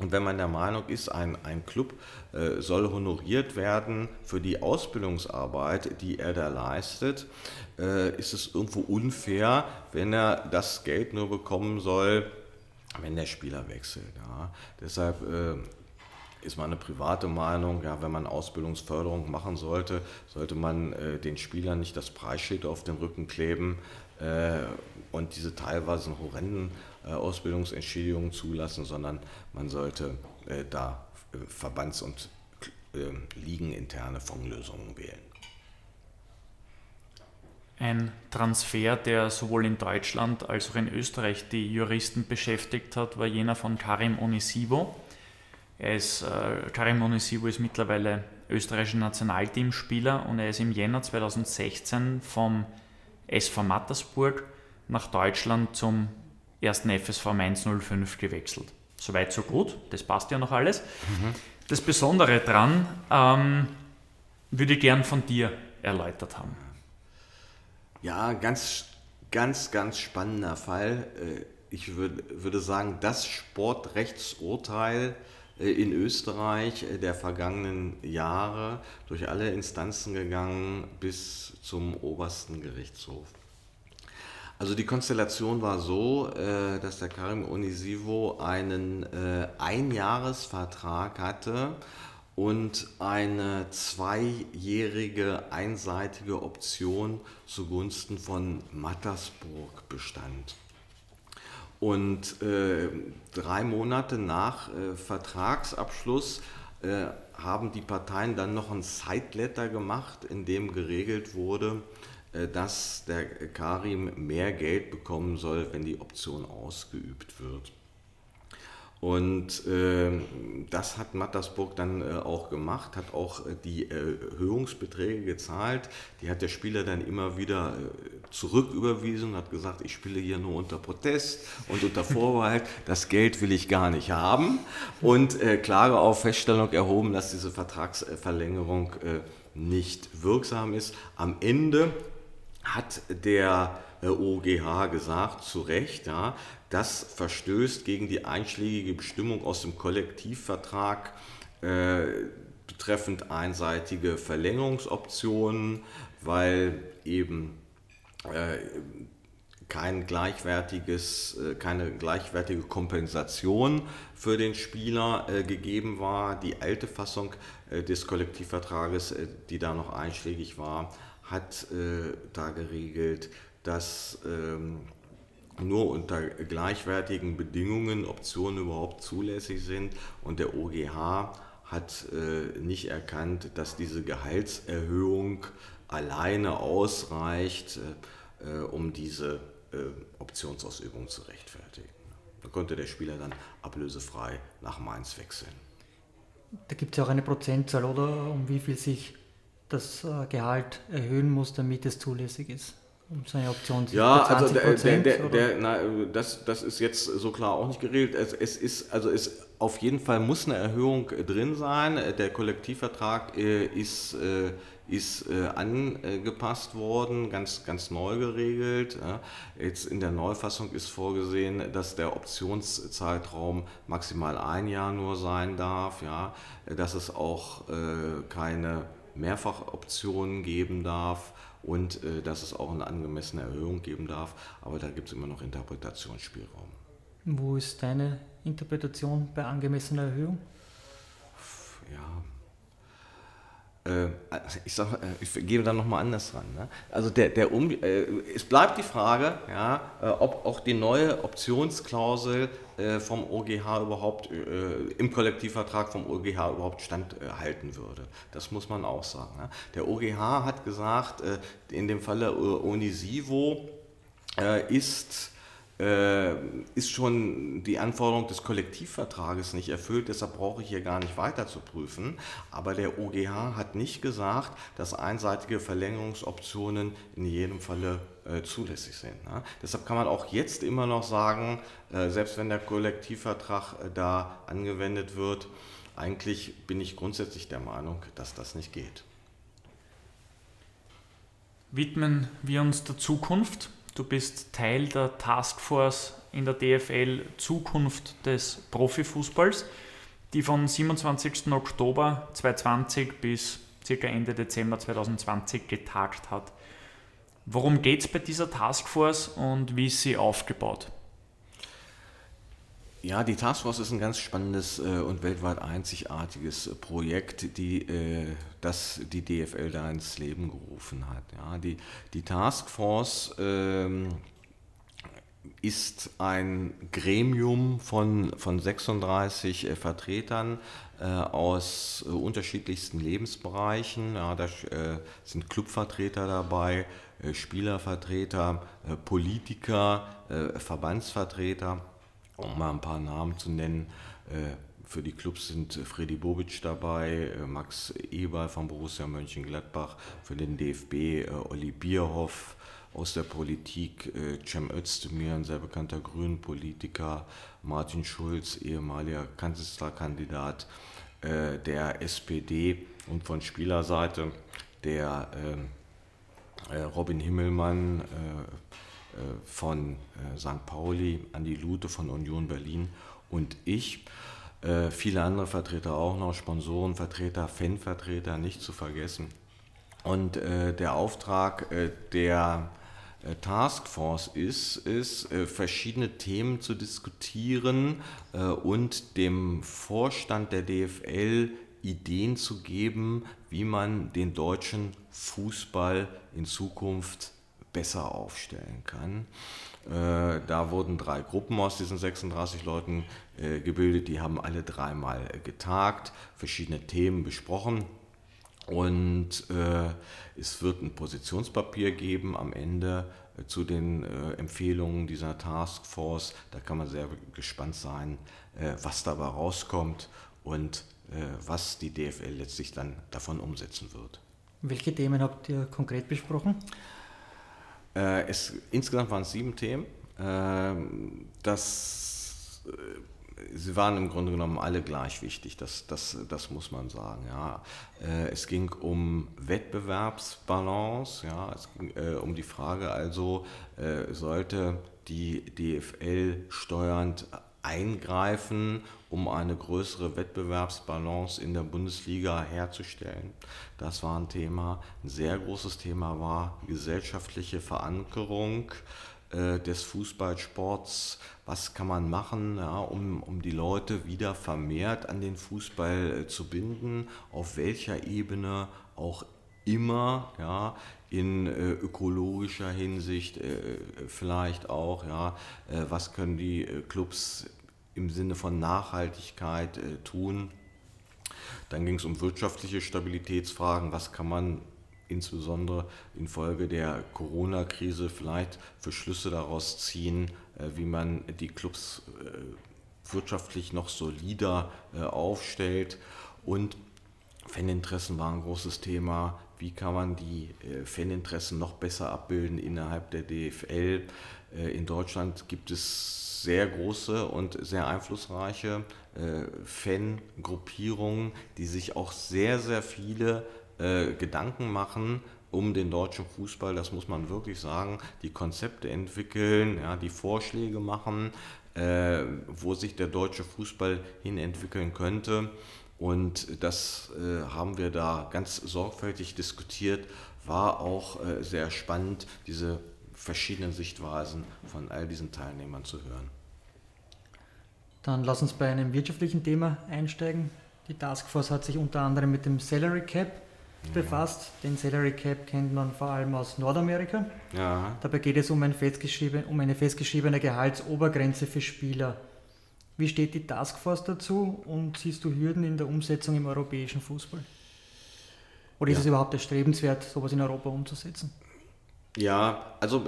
und wenn man der Meinung ist, ein, ein Club äh, soll honoriert werden für die Ausbildungsarbeit, die er da leistet, äh, ist es irgendwo unfair, wenn er das Geld nur bekommen soll, wenn der Spieler wechselt. Ja. Deshalb äh, ist meine private Meinung, ja, wenn man Ausbildungsförderung machen sollte, sollte man äh, den Spielern nicht das Preisschild auf den Rücken kleben und diese teilweise horrenden äh, Ausbildungsentschädigungen zulassen, sondern man sollte äh, da äh, verbands- und liegeninterne Fondslösungen wählen. Ein Transfer, der sowohl in Deutschland als auch in Österreich die Juristen beschäftigt hat, war jener von Karim Onisivo. Ist, äh, Karim Onisivo ist mittlerweile österreichischer Nationalteamspieler und er ist im Jänner 2016 vom SV Mattersburg nach Deutschland zum ersten FSV Mainz 05 gewechselt. Soweit, so gut, das passt ja noch alles. Mhm. Das Besondere daran ähm, würde ich gern von dir erläutert haben. Ja, ganz, ganz, ganz spannender Fall. Äh, ich würde sagen, das Sportrechtsurteil in Österreich äh, der vergangenen Jahre durch alle Instanzen gegangen bis zum obersten Gerichtshof. Also die Konstellation war so, äh, dass der Karim Onisivo einen äh, Einjahresvertrag hatte und eine zweijährige einseitige Option zugunsten von Mattersburg bestand. Und äh, drei Monate nach äh, Vertragsabschluss äh, haben die Parteien dann noch ein Sideletter gemacht, in dem geregelt wurde, äh, dass der Karim mehr Geld bekommen soll, wenn die Option ausgeübt wird. Und äh, das hat Mattersburg dann äh, auch gemacht, hat auch die Erhöhungsbeträge gezahlt. Die hat der Spieler dann immer wieder zurücküberwiesen hat gesagt, ich spiele hier nur unter Protest und unter Vorbehalt, das Geld will ich gar nicht haben. Und äh, Klage auf Feststellung erhoben, dass diese Vertragsverlängerung äh, nicht wirksam ist. Am Ende hat der OGH gesagt, zu Recht, ja, das verstößt gegen die einschlägige Bestimmung aus dem Kollektivvertrag äh, betreffend einseitige Verlängerungsoptionen, weil eben äh, kein gleichwertiges, äh, keine gleichwertige Kompensation für den Spieler äh, gegeben war. Die alte Fassung äh, des Kollektivvertrages, die da noch einschlägig war, hat äh, da geregelt, dass ähm, nur unter gleichwertigen Bedingungen Optionen überhaupt zulässig sind und der OGH hat äh, nicht erkannt, dass diese Gehaltserhöhung alleine ausreicht, äh, äh um diese äh, Optionsausübung zu rechtfertigen. Da konnte der Spieler dann ablösefrei nach Mainz wechseln. Da gibt es ja auch eine Prozentzahl, oder? Um wie viel sich das Gehalt erhöhen muss, damit es zulässig ist. Um seine Option zu Ja, also der, der, der, na, das, das ist jetzt so klar auch nicht geregelt. Es, es ist, also es auf jeden Fall muss eine Erhöhung drin sein. Der Kollektivvertrag äh, ist äh, ist äh, angepasst worden, ganz, ganz neu geregelt. Jetzt in der Neufassung ist vorgesehen, dass der Optionszeitraum maximal ein Jahr nur sein darf, ja, dass es auch äh, keine Mehrfachoptionen geben darf und äh, dass es auch eine angemessene Erhöhung geben darf, aber da gibt es immer noch Interpretationsspielraum. Wo ist deine Interpretation bei angemessener Erhöhung? Ja, ich, sag, äh, ich gehe da nochmal anders ran. Ne? Also der, der um, äh, es bleibt die Frage, ja, äh, ob auch die neue Optionsklausel äh, vom OGH überhaupt äh, im Kollektivvertrag vom OGH überhaupt standhalten würde. Das muss man auch sagen. Ne? Der OGH hat gesagt, in dem Falle Unisivo ist äh, ist schon die Anforderung des Kollektivvertrages nicht erfüllt, deshalb brauche ich hier gar nicht weiter zu prüfen. Aber der OGH hat nicht gesagt, dass einseitige Verlängerungsoptionen in jedem Falle äh, zulässig sind. Ne? Deshalb kann man auch jetzt immer noch sagen, äh, selbst wenn der Kollektivvertrag äh, da angewendet wird, eigentlich bin ich grundsätzlich der Meinung, dass das nicht geht. Widmen wir uns der Zukunft. Du bist Teil der Taskforce in der DFL Zukunft des Profifußballs, die von 27. Oktober 2020 bis ca. Ende Dezember 2020 getagt hat. Worum geht es bei dieser Taskforce und wie ist sie aufgebaut? Ja, die Taskforce ist ein ganz spannendes äh, und weltweit einzigartiges Projekt, die, äh, das die DFL da ins Leben gerufen hat. Ja, die, die Taskforce ähm, ist ein Gremium von, von 36 äh, Vertretern äh, aus äh, unterschiedlichsten Lebensbereichen. Ja, da äh, sind Clubvertreter dabei, Spielervertreter, Politiker, Verbandsvertreter um mal ein paar Namen zu nennen, äh, für die Clubs sind Freddy Bobic dabei, äh, Max Eber von Borussia Mönchengladbach, für den DFB äh, Olli Bierhoff, aus der Politik Cem Özdemir, ein sehr bekannter Grünen-Politiker, Martin Schulz, ehemaliger Kanzlerkandidat der SPD und von Spielerseite der Robin Himmelmann, äh, von äh, St. Pauli, Andi Lute von Union Berlin und ich. Äh, viele andere Vertreter auch noch, Sponsorenvertreter, Fanvertreter, nicht zu vergessen. Und der Auftrag der Taskforce ist, ist verschiedene Themen zu diskutieren und dem Vorstand der DFL Ideen zu geben, wie man den deutschen Fußball in Zukunft besser aufstellen kann. Äh, da wurden drei Gruppen aus diesen 36 Leuten äh, gebildet, die haben alle dreimal getagt, verschiedene Themen besprochen und äh, es wird ein Positionspapier geben am Ende zu den Empfehlungen dieser Taskforce. Da kann man sehr gespannt sein, was dabei rauskommt und was die DFL letztlich dann davon umsetzen wird. Welche Themen habt ihr konkret besprochen? Äh, es, insgesamt waren es sieben Themen. Äh, das, sie waren im Grunde genommen alle gleich wichtig, das, das, das muss man sagen. Ja. Äh, es ging um Wettbewerbsbalance, ja. es ging äh, um die Frage also, äh, sollte die DFL steuernd eingreifen, um eine größere Wettbewerbsbalance in der Bundesliga herzustellen. Das war ein Thema. Ein sehr großes Thema war gesellschaftliche Verankerung äh, des Fußballsports. Was kann man machen, ja, um, um die Leute wieder vermehrt an den Fußball äh, zu binden? Auf welcher Ebene? Auch immer, ja, in äh, ökologischer Hinsicht äh, vielleicht auch, ja, äh, was können die äh, Clubs im Sinne von Nachhaltigkeit äh, tun. Dann ging es um wirtschaftliche Stabilitätsfragen, was kann man insbesondere infolge der Corona-Krise vielleicht für Schlüsse daraus ziehen, äh, wie man die Clubs wirtschaftlich noch solider aufstellt. Und Faninteressen waren ein großes Thema, wie kann man die äh, Faninteressen noch besser abbilden innerhalb der DFL. Äh, in Deutschland gibt es sehr große und sehr einflussreiche äh, Fangruppierungen, die sich auch sehr, sehr viele Gedanken machen um den deutschen Fußball, das muss man wirklich sagen, die Konzepte entwickeln, ja, die Vorschläge machen, wo sich der deutsche Fußball hin entwickeln könnte. Und das äh, haben wir da ganz sorgfältig diskutiert, war auch äh, sehr spannend, diese verschiedenen Sichtweisen von all diesen Teilnehmern zu hören. Dann lass uns bei einem wirtschaftlichen Thema einsteigen. Die Taskforce hat sich unter anderem mit dem Salary Cap ja. befasst. Den Salary Cap kennt man vor allem aus Nordamerika. Ja. Dabei geht es um, ein um eine festgeschriebene Gehaltsobergrenze für Spieler. Wie steht die Taskforce dazu und siehst du Hürden in der Umsetzung im europäischen Fußball? Oder ist ja. es überhaupt erstrebenswert, sowas in Europa umzusetzen? Ja, also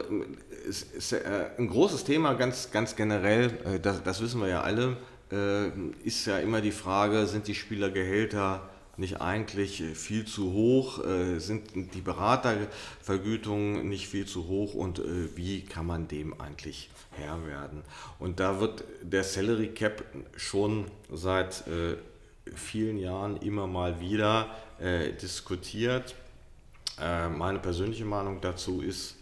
es ist äh, ein großes Thema, ganz, ganz generell, äh, das, das wissen wir ja alle, äh, ist ja immer die Frage, sind die Spielergehälter nicht eigentlich viel zu hoch? Sind die Beratervergütungen nicht viel zu hoch und wie kann man dem eigentlich Herr werden? Und da wird der Salary Cap schon seit vielen Jahren immer mal wieder diskutiert. meine persönliche Meinung dazu ist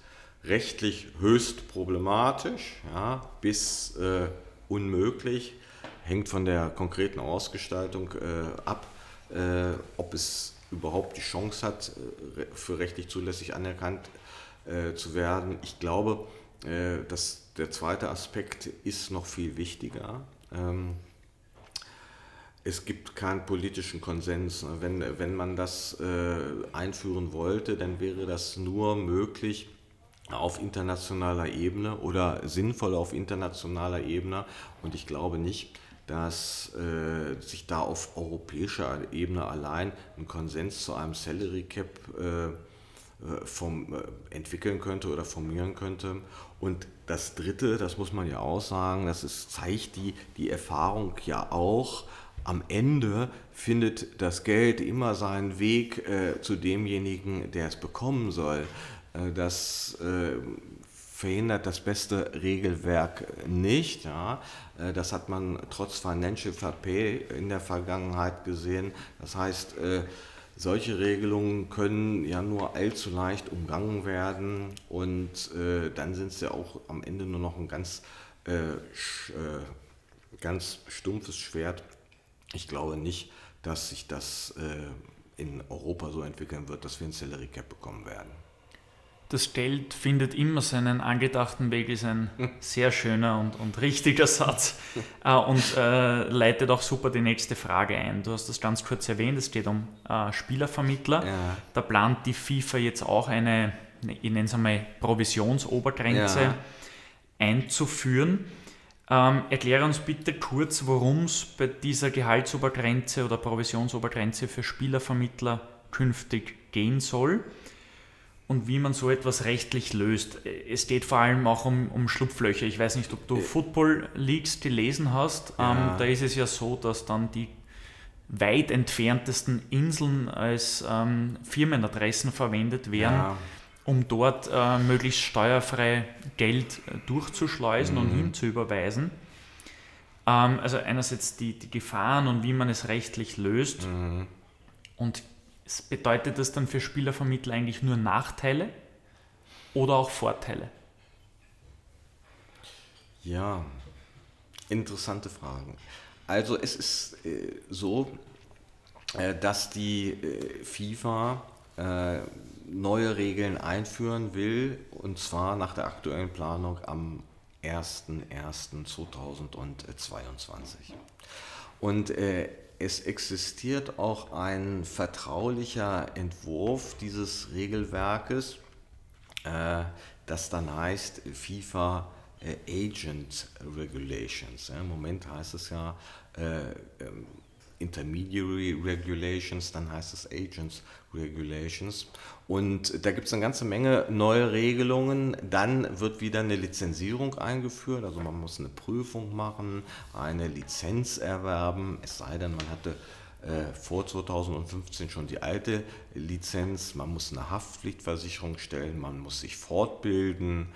rechtlich höchst problematisch ja, bis unmöglich, hängt von der konkreten Ausgestaltung ab äh, ob es überhaupt die Chance hat, äh, für rechtlich zulässig anerkannt äh, zu werden. Ich glaube, äh, dass der zweite Aspekt ist noch viel wichtiger. Ähm, es gibt keinen politischen Konsens. Wenn, wenn man das äh, einführen wollte, dann wäre das nur möglich auf internationaler Ebene oder sinnvoll auf internationaler Ebene. Und ich glaube nicht, dass äh, sich da auf europäischer Ebene allein ein Konsens zu einem Salary Cap äh, äh vom, äh, entwickeln könnte oder formieren könnte. Und das Dritte, das muss man ja auch sagen, das ist, zeigt die, die Erfahrung ja auch, am Ende findet das Geld immer seinen Weg äh, zu demjenigen, der es bekommen soll. Äh, das verhindert das beste Regelwerk nicht. Ja. Äh, das hat man trotz Financial Fair Pay in der Vergangenheit gesehen. Das heißt, äh, solche Regelungen können ja nur allzu leicht umgangen werden und äh, dann sind es ja auch am Ende nur noch ein ganz, ganz stumpfes Schwert. Ich glaube nicht, dass sich das in Europa so entwickeln wird, dass wir ein Salary Cap bekommen werden das Geld findet immer seinen angedachten Weg, ist ein sehr schöner und, und richtiger Satz äh, und äh, leitet auch super die nächste Frage ein. Du hast das ganz kurz erwähnt, es geht um äh, Spielervermittler. Ja. Da plant die FIFA jetzt auch eine, ich nenne es einmal, Provisionsobergrenze ja. einzuführen. Ähm, erkläre uns bitte kurz, worum es bei dieser Gehaltsobergrenze oder Provisionsobergrenze für Spielervermittler künftig gehen soll und wie man so etwas rechtlich löst. Es geht vor allem auch um, um Schlupflöcher. Ich weiß nicht, ob du äh. Football Leagues gelesen hast. Ja. Ähm, da ist es ja so, dass dann die weit entferntesten Inseln als ähm, Firmenadressen verwendet werden, ja. um dort äh, möglichst steuerfrei Geld äh, durchzuschleusen mhm. und hinzuüberweisen. Ähm, also einerseits die, die Gefahren und wie man es rechtlich löst mhm. und Bedeutet das dann für Spielervermittler eigentlich nur Nachteile oder auch Vorteile? Ja, interessante Fragen. Also es ist äh, so, äh, dass die äh, FIFA äh, neue Regeln einführen will, und zwar nach der aktuellen Planung am 01.01.2022. Und äh, es existiert auch ein vertraulicher Entwurf dieses Regelwerkes, äh, das dann heißt FIFA äh, Agent Regulations. Im Moment heißt es ja äh, ähm, Intermediary Regulations, dann heißt es Agents Regulations. Und da gibt es eine ganze Menge neue Regelungen. Dann wird wieder eine Lizenzierung eingeführt, also man muss eine Prüfung machen, eine Lizenz erwerben, es sei denn, man hatte äh, vor 2015 schon die alte Lizenz, man muss eine Haftpflichtversicherung stellen, man muss sich fortbilden,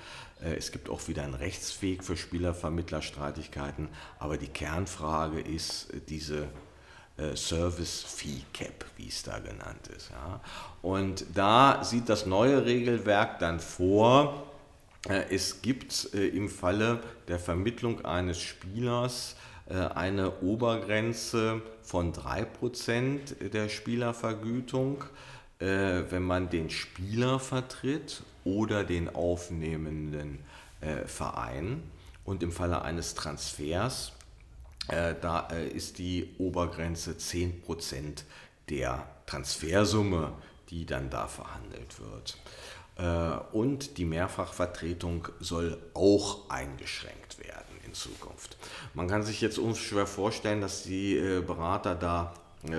äh, es gibt auch wieder einen Rechtsweg für Spielervermittlerstreitigkeiten, aber die Kernfrage ist diese Service Fee Cap, wie es da genannt ist. Ja. Und da sieht das neue Regelwerk dann vor, es gibt im Falle der Vermittlung eines Spielers eine Obergrenze von 3% der Spielervergütung, wenn man den Spieler vertritt oder den aufnehmenden äh, Verein. Und im Falle eines Transfers, äh, da äh, ist die Obergrenze 10% der Transfersumme, die dann da verhandelt wird. Äh, und die Mehrfachvertretung soll auch eingeschränkt werden in Zukunft. Man kann sich jetzt unschwer vorstellen, dass die Berater da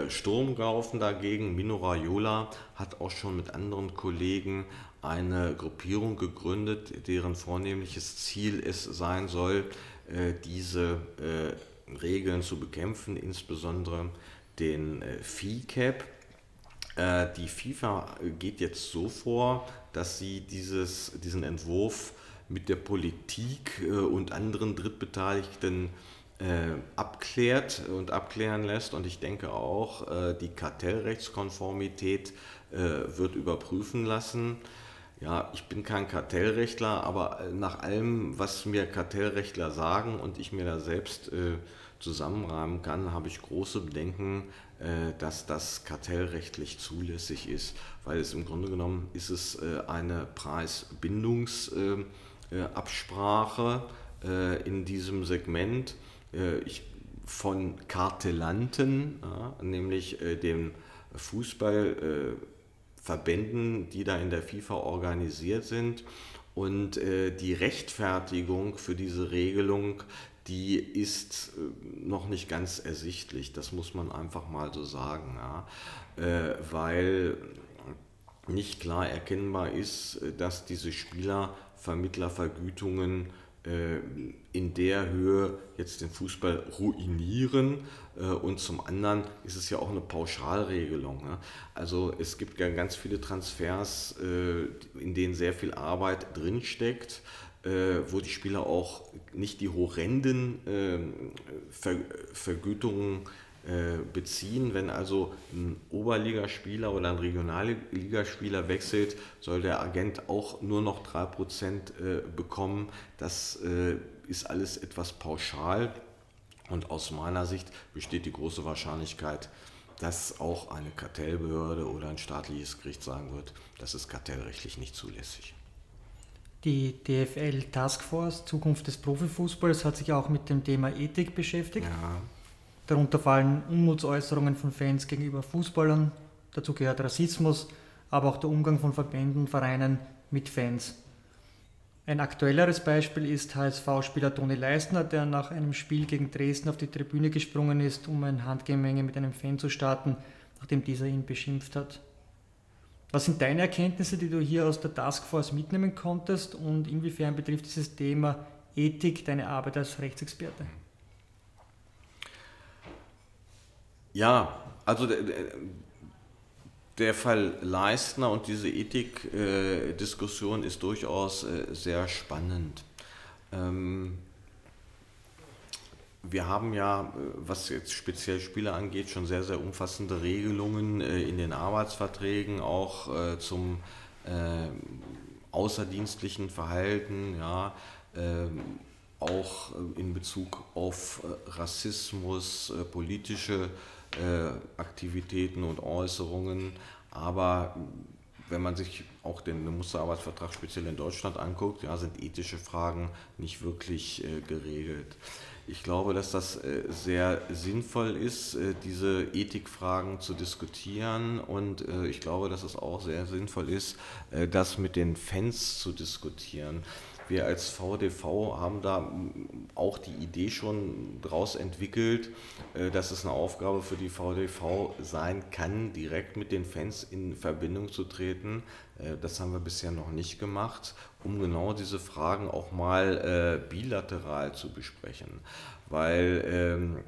Sturm gelaufen dagegen. Mino Raiola hat auch schon mit anderen Kollegen eine Gruppierung gegründet, deren vornehmliches Ziel es sein soll, diese Regeln zu bekämpfen, insbesondere den Fee Cap. Die FIFA geht jetzt so vor, dass sie dieses, diesen Entwurf mit der Politik und anderen Drittbeteiligten äh, abklärt und abklären lässt. Und ich denke auch, äh, die Kartellrechtskonformität äh, wird überprüfen lassen. Ja, ich bin kein Kartellrechtler, aber äh, nach allem, was mir Kartellrechtler sagen und ich mir da selbst äh, zusammenrahmen kann, habe ich große Bedenken, äh, dass das kartellrechtlich zulässig ist, weil es im Grunde genommen ist es eine Preisbindungsabsprache in diesem Segment äh, ich, von Kartellanten, ja, nämlich äh, den Fußballverbänden, äh, die da in der FIFA organisiert sind. Und äh, die Rechtfertigung für diese Regelung, die ist äh, noch nicht ganz ersichtlich. Das muss man einfach mal so sagen, ja. Äh, weil nicht klar erkennbar ist, dass diese Spielervermittlervergütungen äh, in der Höhe jetzt den Fußball ruinieren und zum anderen ist es ja auch eine Pauschalregelung. Ne? Also es gibt ja ganz viele Transfers, äh, in denen sehr viel Arbeit drinsteckt, wo die Spieler auch nicht die horrenden Vergütungen äh, beziehen. Wenn also ein Oberligaspieler oder ein Regionalligaspieler wechselt, soll der Agent auch nur noch 3% äh, bekommen. Das äh, ist alles etwas pauschal und aus meiner Sicht besteht die große Wahrscheinlichkeit, dass auch eine Kartellbehörde oder ein staatliches Gericht sagen wird, das ist kartellrechtlich nicht zulässig. Die DFL Taskforce Zukunft des Profifußballs hat sich auch mit dem Thema Ethik beschäftigt. Ja. Darunter fallen Unmutsäußerungen von Fans gegenüber Fußballern, dazu gehört Rassismus, aber auch der Umgang von Verbänden und Vereinen mit Fans. Ein aktuelleres Beispiel ist HSV-Spieler Toni Leistner, der nach einem Spiel gegen Dresden auf die Tribüne gesprungen ist, um ein Handgemenge mit einem Fan zu starten, nachdem dieser ihn beschimpft hat. Was sind deine Erkenntnisse, die du hier aus der Taskforce mitnehmen konntest und inwiefern betrifft dieses Thema Ethik deine Arbeit als Rechtsexperte? Ja, also der, Fall Leistner und diese Ethikdiskussion ist durchaus äh, sehr spannend. Ähm, wir haben ja, äh, was jetzt speziell Spiele angeht, schon sehr, sehr umfassende Regelungen äh, in den Arbeitsverträgen, auch zum außerdienstlichen Verhalten, ja, ähm, auch in Bezug auf Rassismus, politische äh, Aktivitäten und Äußerungen. Aber wenn man sich auch den Musterarbeitsvertrag speziell in Deutschland anguckt, ja, sind ethische Fragen nicht wirklich äh, geregelt. Ich glaube, dass das äh, sehr sinnvoll ist, äh, diese Ethikfragen zu diskutieren und äh, ich glaube, dass es auch sehr sinnvoll ist, das mit den Fans zu diskutieren. Wir als VDV haben da auch die Idee schon daraus entwickelt, dass es eine Aufgabe für die VDV sein kann, direkt mit den Fans in Verbindung zu treten. Das haben wir bisher noch nicht gemacht um genau diese Fragen auch mal äh, bilateral zu besprechen. Weil ähm,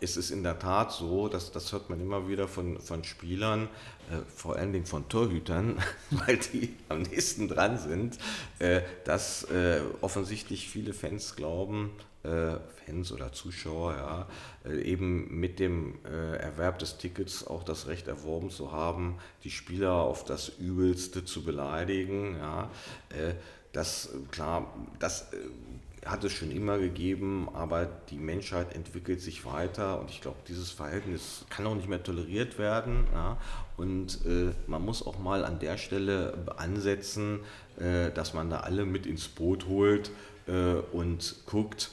es ist in der Tat so, dass das hört man immer wieder von, von Spielern, äh, vor allen Dingen von Torhütern, weil die am nächsten dran sind, äh, dass äh, offensichtlich viele Fans glauben, äh, Fans oder Zuschauer, ja, äh, eben mit dem äh, Erwerb des Tickets auch das Recht erworben zu haben, die Spieler auf das Übelste zu beleidigen. Ja. Das, klar, das hat es schon immer gegeben, aber die Menschheit entwickelt sich weiter und ich glaube, dieses Verhältnis kann auch nicht mehr toleriert werden. Ja? Und äh, man muss auch mal an der Stelle ansetzen, äh, dass man da alle mit ins Boot holt äh, und guckt,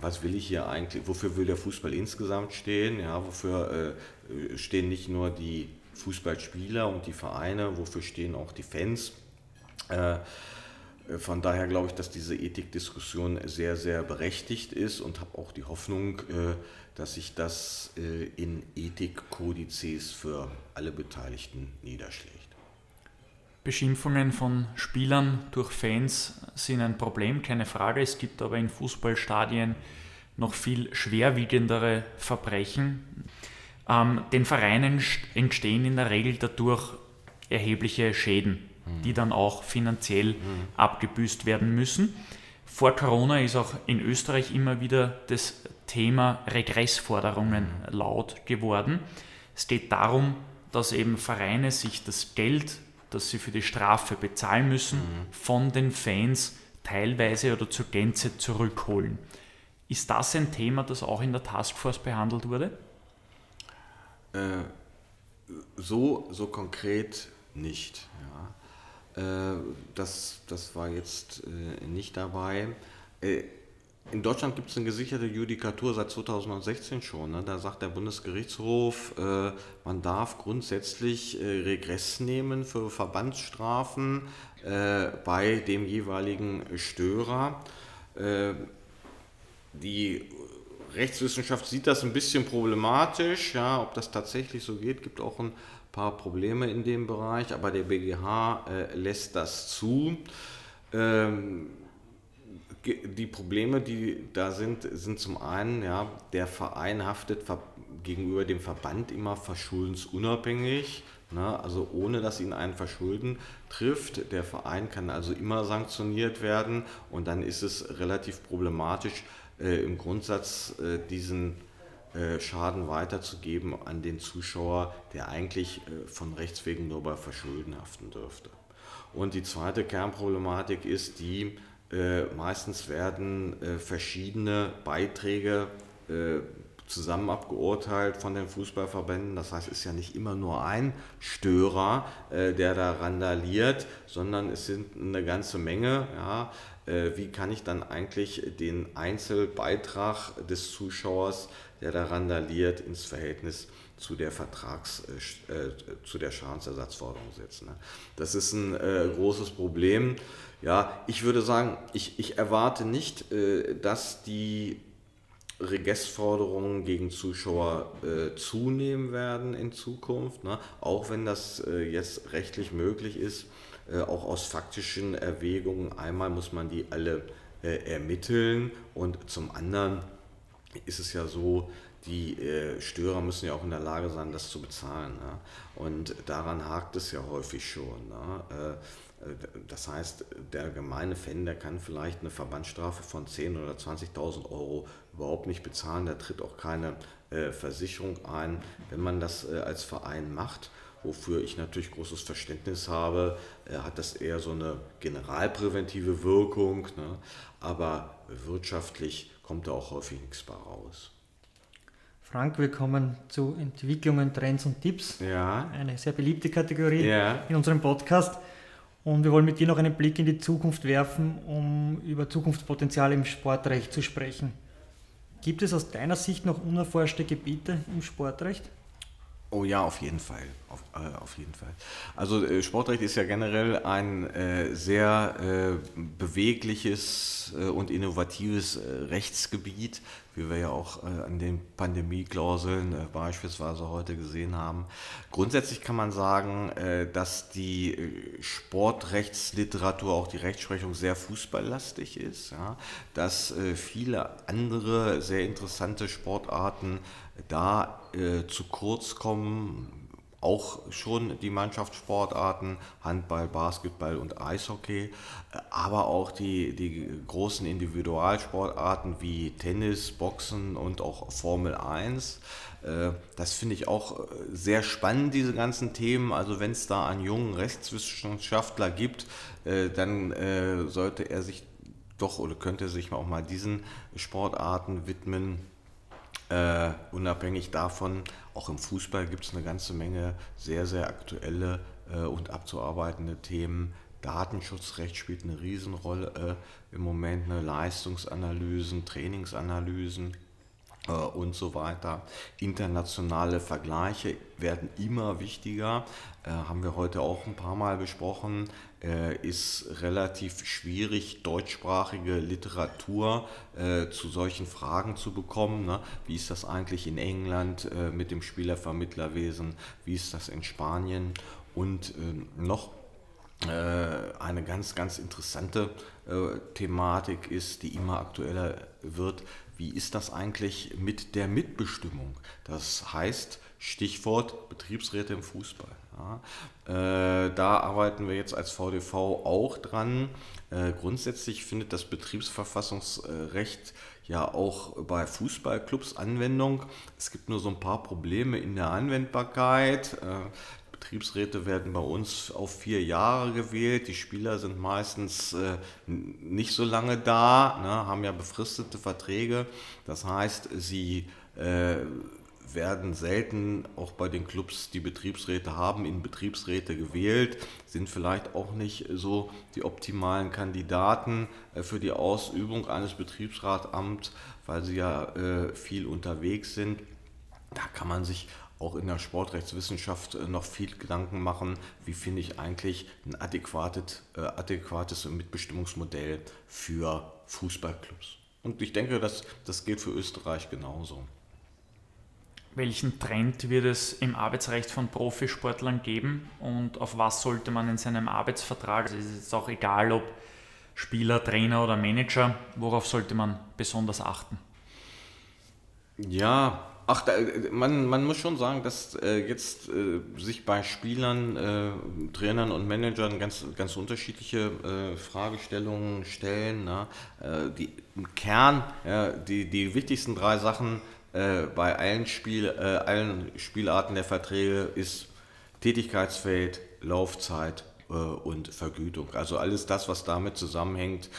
was will ich hier eigentlich, wofür will der Fußball insgesamt stehen, ja, wofür äh, stehen nicht nur die Fußballspieler und die Vereine, wofür stehen auch die Fans. Äh, von daher glaube ich, dass diese Ethikdiskussion sehr, sehr berechtigt ist und habe auch die Hoffnung, äh, dass sich das äh, in Ethikkodizes für alle Beteiligten niederschlägt. Beschimpfungen von Spielern durch Fans sind ein Problem, keine Frage. Es gibt aber in Fußballstadien noch viel schwerwiegendere Verbrechen. Ähm, den Vereinen entstehen in der Regel dadurch erhebliche Schäden, die dann auch finanziell abgebüßt werden müssen. Vor Corona ist auch in Österreich immer wieder das Thema Regressforderungen laut geworden. Es geht darum, dass eben Vereine sich das Geld das sie für die Strafe bezahlen müssen, mhm. von den Fans teilweise oder zur Gänze zurückholen. Ist das ein Thema, das auch in der Taskforce behandelt wurde? Äh, so, so konkret nicht. Äh, das, das war jetzt äh, nicht dabei. Äh, in Deutschland gibt es eine gesicherte Judikatur seit 2016 schon. Ne? Da sagt der Bundesgerichtshof, man darf grundsätzlich Regress nehmen für Verbandsstrafen bei dem jeweiligen Störer. Die Rechtswissenschaft sieht das ein bisschen problematisch, ja, ob das tatsächlich so geht, gibt auch ein paar Probleme in dem Bereich, aber der BGH äh, lässt das zu. Ähm, die Probleme, die da sind, sind zum einen, ja, der Verein haftet gegenüber dem Verband immer verschuldensunabhängig, ne, also ohne dass ihn ein Verschulden trifft. Der Verein kann also immer sanktioniert werden und dann ist es relativ problematisch, äh, im Grundsatz äh, diesen äh, Schaden weiterzugeben an den Zuschauer, der eigentlich äh, von Rechts wegen nur bei Verschulden haften dürfte. Und die zweite Kernproblematik ist die, äh, meistens werden verschiedene Beiträge zusammen abgeurteilt von den Fußballverbänden. Das heißt, es ist ja nicht immer nur ein Störer, der da randaliert, sondern es sind eine ganze Menge. Ja. Äh, wie kann ich dann eigentlich den Einzelbeitrag des Zuschauers, der da randaliert, ins Verhältnis zu der Vertrags, äh, zu der Schadensersatzforderung setzen? Ne? Das ist ein großes Problem. Ja, ich würde sagen, ich, ich erwarte nicht, äh, dass die Regressforderungen gegen Zuschauer äh, zunehmen werden in Zukunft, ne? auch wenn das äh, jetzt rechtlich möglich ist, äh, auch aus faktischen Erwägungen. Einmal muss man die alle äh, ermitteln und zum anderen ist es ja so, die äh, Störer müssen ja auch in der Lage sein, das zu bezahlen. Ne? Und daran hakt es ja häufig schon. Ne? Das heißt, der gemeine Fan, der kann vielleicht eine Verbandsstrafe von 10.000 oder 20.000 Euro überhaupt nicht bezahlen. Da tritt auch keine äh, Versicherung ein. Wenn man das äh, als Verein macht, wofür ich natürlich großes Verständnis habe, äh, hat das eher so eine generalpräventive Wirkung. Ne? Aber wirtschaftlich kommt da auch häufig nichts bei raus. Frank, wir kommen zu Entwicklungen, Trends und Tipps. Ja. Eine sehr beliebte Kategorie ja. in unserem Podcast. Und wir wollen mit dir noch einen Blick in die Zukunft werfen, um über Zukunftspotenzial im Sportrecht zu sprechen. Gibt es aus deiner Sicht noch unerforschte Gebiete im Sportrecht? Oh ja, auf jeden Fall. Auf, äh, auf jeden Fall. Also äh, Sportrecht ist ja generell ein äh, sehr äh, bewegliches äh, und innovatives äh, Rechtsgebiet, wie wir ja auch an den Pandemieklauseln beispielsweise heute gesehen haben. Grundsätzlich kann man sagen, dass die Sportrechtsliteratur, auch die Rechtsprechung sehr fußballlastig ist, ja? dass viele andere sehr interessante Sportarten da äh, zu kurz kommen, auch schon die Mannschaftssportarten, Handball, Basketball und Eishockey, äh, aber auch die, die großen Individualsportarten wie Tennis, Boxen und auch Formel 1. Äh, das finde ich auch äh, sehr spannend, diese ganzen Themen. Also wenn es da einen jungen Rechtswissenschaftler gibt, dann sollte er sich doch oder könnte sich auch mal diesen Sportarten widmen Uh, unabhängig davon, auch im Fußball gibt es eine ganze Menge sehr, sehr aktuelle uh, und abzuarbeitende Themen. Datenschutzrecht spielt eine Riesenrolle uh, im Moment, eine Leistungsanalysen, Trainingsanalysen und so weiter. Internationale Vergleiche werden immer wichtiger, haben wir heute auch ein paar Mal besprochen äh, ist relativ schwierig, deutschsprachige Literatur äh, zu solchen Fragen zu bekommen. Ne? Wie ist das eigentlich in England äh, mit dem Spielervermittlerwesen? Wie ist das in Spanien? Und äh, noch äh, eine ganz, ganz interessante äh, Thematik ist, die immer aktueller wird. Wie ist das eigentlich mit der Mitbestimmung? Das heißt, Stichwort Betriebsräte im Fußball. Ja, äh, da arbeiten wir jetzt als VDV auch dran. Äh, grundsätzlich findet das Betriebsverfassungsrecht ja auch bei Fußballclubs Anwendung. Es gibt nur so ein paar Probleme in der Anwendbarkeit. Äh, Betriebsräte werden bei uns auf vier Jahre gewählt. Die Spieler sind meistens äh, nicht so lange da, ne, haben ja befristete Verträge. Das heißt, sie äh, werden selten auch bei den Clubs, die Betriebsräte haben, in Betriebsräte gewählt, sind vielleicht auch nicht so die optimalen Kandidaten äh, für die Ausübung eines Betriebsratamts, weil sie ja äh, viel unterwegs sind. Da kann man sich auch in der Sportrechtswissenschaft äh, noch viel Gedanken machen, wie finde ich eigentlich ein adäquates, adäquates Mitbestimmungsmodell für Fußballclubs. Und ich denke, das, das gilt für Österreich genauso. Welchen Trend wird es im Arbeitsrecht von Profisportlern geben und auf was sollte man in seinem Arbeitsvertrag, also ist es auch egal ob Spieler, Trainer oder Manager, worauf sollte man besonders achten? Ja, ach, da, man, man muss schon sagen, dass äh, jetzt äh, sich bei Spielern, äh, Trainern und Managern ganz, ganz unterschiedliche äh, Fragestellungen stellen. Na? Äh, die, Im Kern, ja, die, die wichtigsten drei Sachen, äh, bei allen, Spiel, allen Spielarten der Verträge ist Tätigkeitsfeld, Laufzeit und Vergütung. Also alles das, was damit zusammenhängt,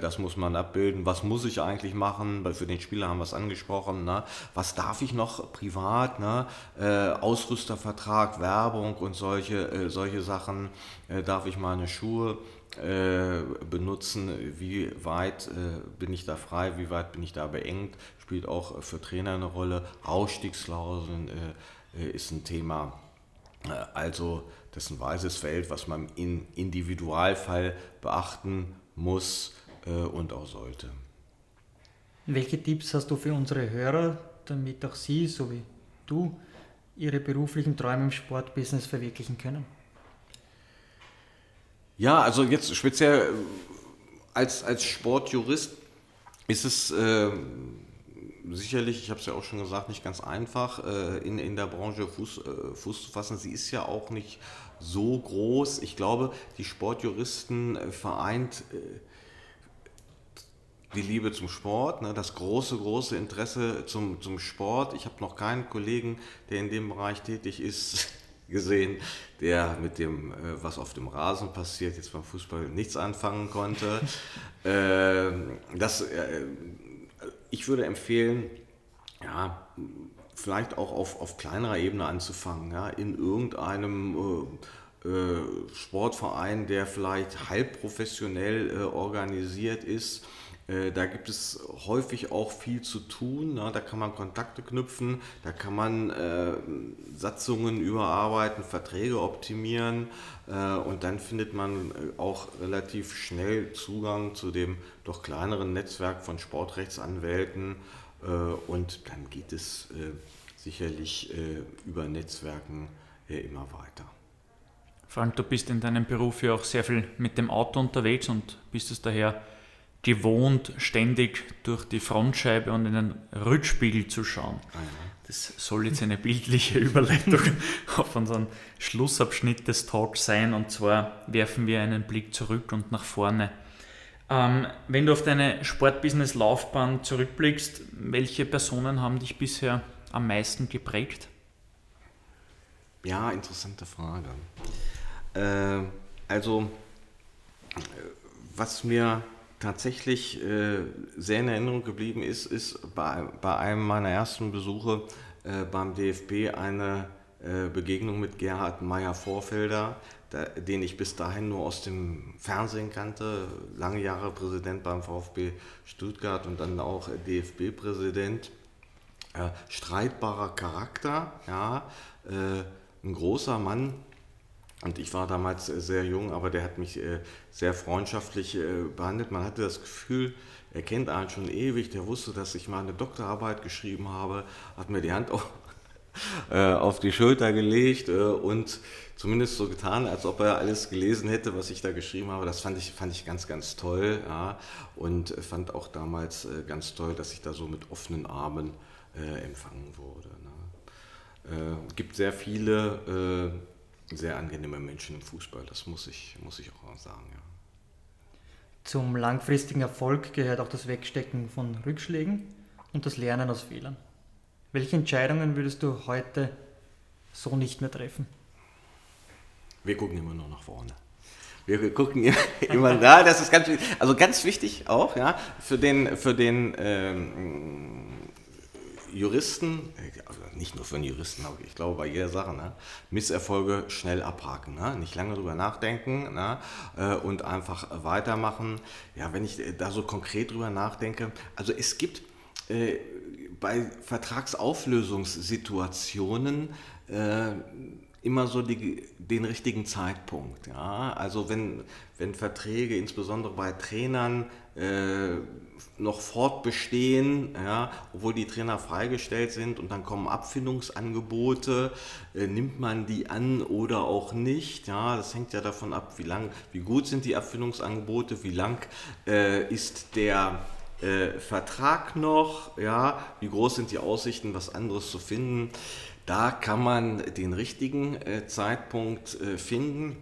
das muss man abbilden. Was muss ich eigentlich machen? Für den Spieler haben wir es angesprochen. Ne? Was darf ich noch privat? Ne? Äh, Ausrüstervertrag, Werbung und solche, äh, solche Sachen. Äh, darf ich meine Schuhe äh, benutzen? Wie weit äh, bin ich da frei? Wie weit bin ich da beengt? spielt auch für Trainer eine Rolle. Ausstiegsklauseln äh, äh, ist ein Thema. Äh, also das ist ein weißes Feld, was man im Individualfall beachten muss äh, und auch sollte. Welche Tipps hast du für unsere Hörer, damit auch sie, so wie du, ihre beruflichen Träume im Sportbusiness verwirklichen können? Ja, also jetzt speziell äh, als, als Sportjurist ist es äh, sicherlich, ich habe es ja auch schon gesagt, nicht ganz einfach, äh, in, in der Branche Fuß, äh, Fuß zu fassen. Sie ist ja auch nicht so groß. Ich glaube, die Sportjuristen äh, vereint die Liebe zum Sport, ne, das große, große Interesse zum, zum Sport. Ich habe noch keinen Kollegen, der in dem Bereich tätig ist, gesehen, der mit dem, was auf dem Rasen passiert, jetzt beim Fußball nichts anfangen konnte. Ähm, das ich würde empfehlen, ja, vielleicht auch auf, auf kleinerer Ebene anzufangen, ja, in irgendeinem äh, äh, Sportverein, der vielleicht halb professionell äh, organisiert ist, Äh, da gibt es häufig auch viel zu tun. Ne? Da kann man Kontakte knüpfen, da kann man äh, Satzungen überarbeiten, Verträge optimieren äh, und dann findet man äh, auch relativ schnell Zugang zu dem doch kleineren Netzwerk von Sportrechtsanwälten äh, und dann geht es äh, sicherlich über Netzwerken immer weiter. Frank, du bist in deinem Beruf ja auch sehr viel mit dem Auto unterwegs und bist es daher gewohnt, ständig durch die Frontscheibe und in den Rückspiegel zu schauen. Das soll jetzt eine bildliche Überleitung auf unseren Schlussabschnitt des Talks sein. Und zwar werfen wir einen Blick zurück und nach vorne. Ähm, wenn du auf deine Sportbusiness-Laufbahn zurückblickst, welche Personen haben dich bisher am meisten geprägt? Ja, interessante Frage. Äh, also, was mir tatsächlich äh, sehr in Erinnerung geblieben ist, ist bei, bei einem meiner ersten Besuche äh, beim DFB eine äh, Begegnung mit Gerhard Meyer-Vorfelder, den ich bis dahin nur aus dem Fernsehen kannte, lange Jahre Präsident beim VfB Stuttgart und dann auch DFB-Präsident. Äh, streitbarer Charakter, ja, äh, ein großer Mann, und ich war damals äh, sehr jung, aber der hat mich äh, sehr freundschaftlich äh, behandelt. Man hatte das Gefühl, er kennt einen schon ewig, der wusste, dass ich mal eine Doktorarbeit geschrieben habe, hat mir die Hand auf, auf die Schulter gelegt und zumindest so getan, als ob er alles gelesen hätte, was ich da geschrieben habe. Das fand ich, fand ich ganz, ganz toll. Ja. Und fand auch damals ganz toll, dass ich da so mit offenen Armen empfangen wurde. Ne. Gibt sehr viele sehr angenehme Menschen im Fußball, das muss ich, muss ich auch sagen. Ja. Zum langfristigen Erfolg gehört auch das Wegstecken von Rückschlägen und das Lernen aus Fehlern. Welche Entscheidungen würdest du heute so nicht mehr treffen? Wir gucken immer nur nach vorne. Wir gucken immer, da, das ist ganz, also ganz wichtig auch, ja, für den, für den ähm, Juristen, also nicht nur für einen Juristen, aber ich glaube bei jeder Sache, ne, Misserfolge schnell abhaken, ne, nicht lange drüber nachdenken ne, äh, und einfach weitermachen. Ja, wenn ich äh, da so konkret drüber nachdenke, also es gibt äh, bei Vertragsauflösungssituationen äh, immer so die, den richtigen Zeitpunkt. Ja? Also wenn, wenn Verträge, insbesondere bei Trainern, äh, noch fortbestehen, ja, obwohl die Trainer freigestellt sind und dann kommen Abfindungsangebote, äh, nimmt man die an oder auch nicht. Ja, das hängt ja davon ab, wie lang, wie gut sind die Abfindungsangebote, wie lang äh, ist der äh, Vertrag noch, ja, wie groß sind die Aussichten, was anderes zu finden. Da kann man den richtigen äh, Zeitpunkt äh, finden.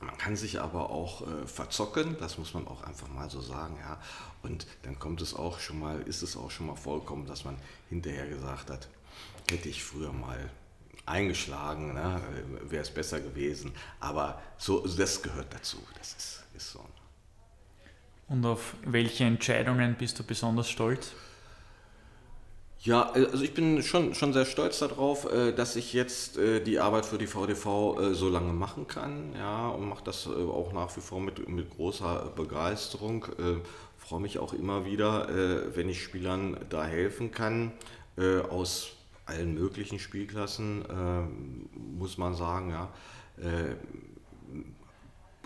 Man kann sich aber auch äh, verzocken, das muss man auch einfach mal so sagen, ja. Und dann kommt es auch schon mal, ist es auch schon mal vollkommen, dass man hinterher gesagt hat, hätte ich früher mal eingeschlagen, ne, wäre es besser gewesen. Aber so, das gehört dazu, das ist, ist so. Und auf welche Entscheidungen bist du besonders stolz? Ja, äh, also ich bin schon, schon sehr stolz darauf, äh, dass ich jetzt äh, die Arbeit für die VDV so lange machen kann. Ja, und mache das auch nach wie vor mit, mit großer Begeisterung. Freue mich auch immer wieder, wenn ich Spielern da helfen kann. Aus allen möglichen Spielklassen, muss man sagen, ja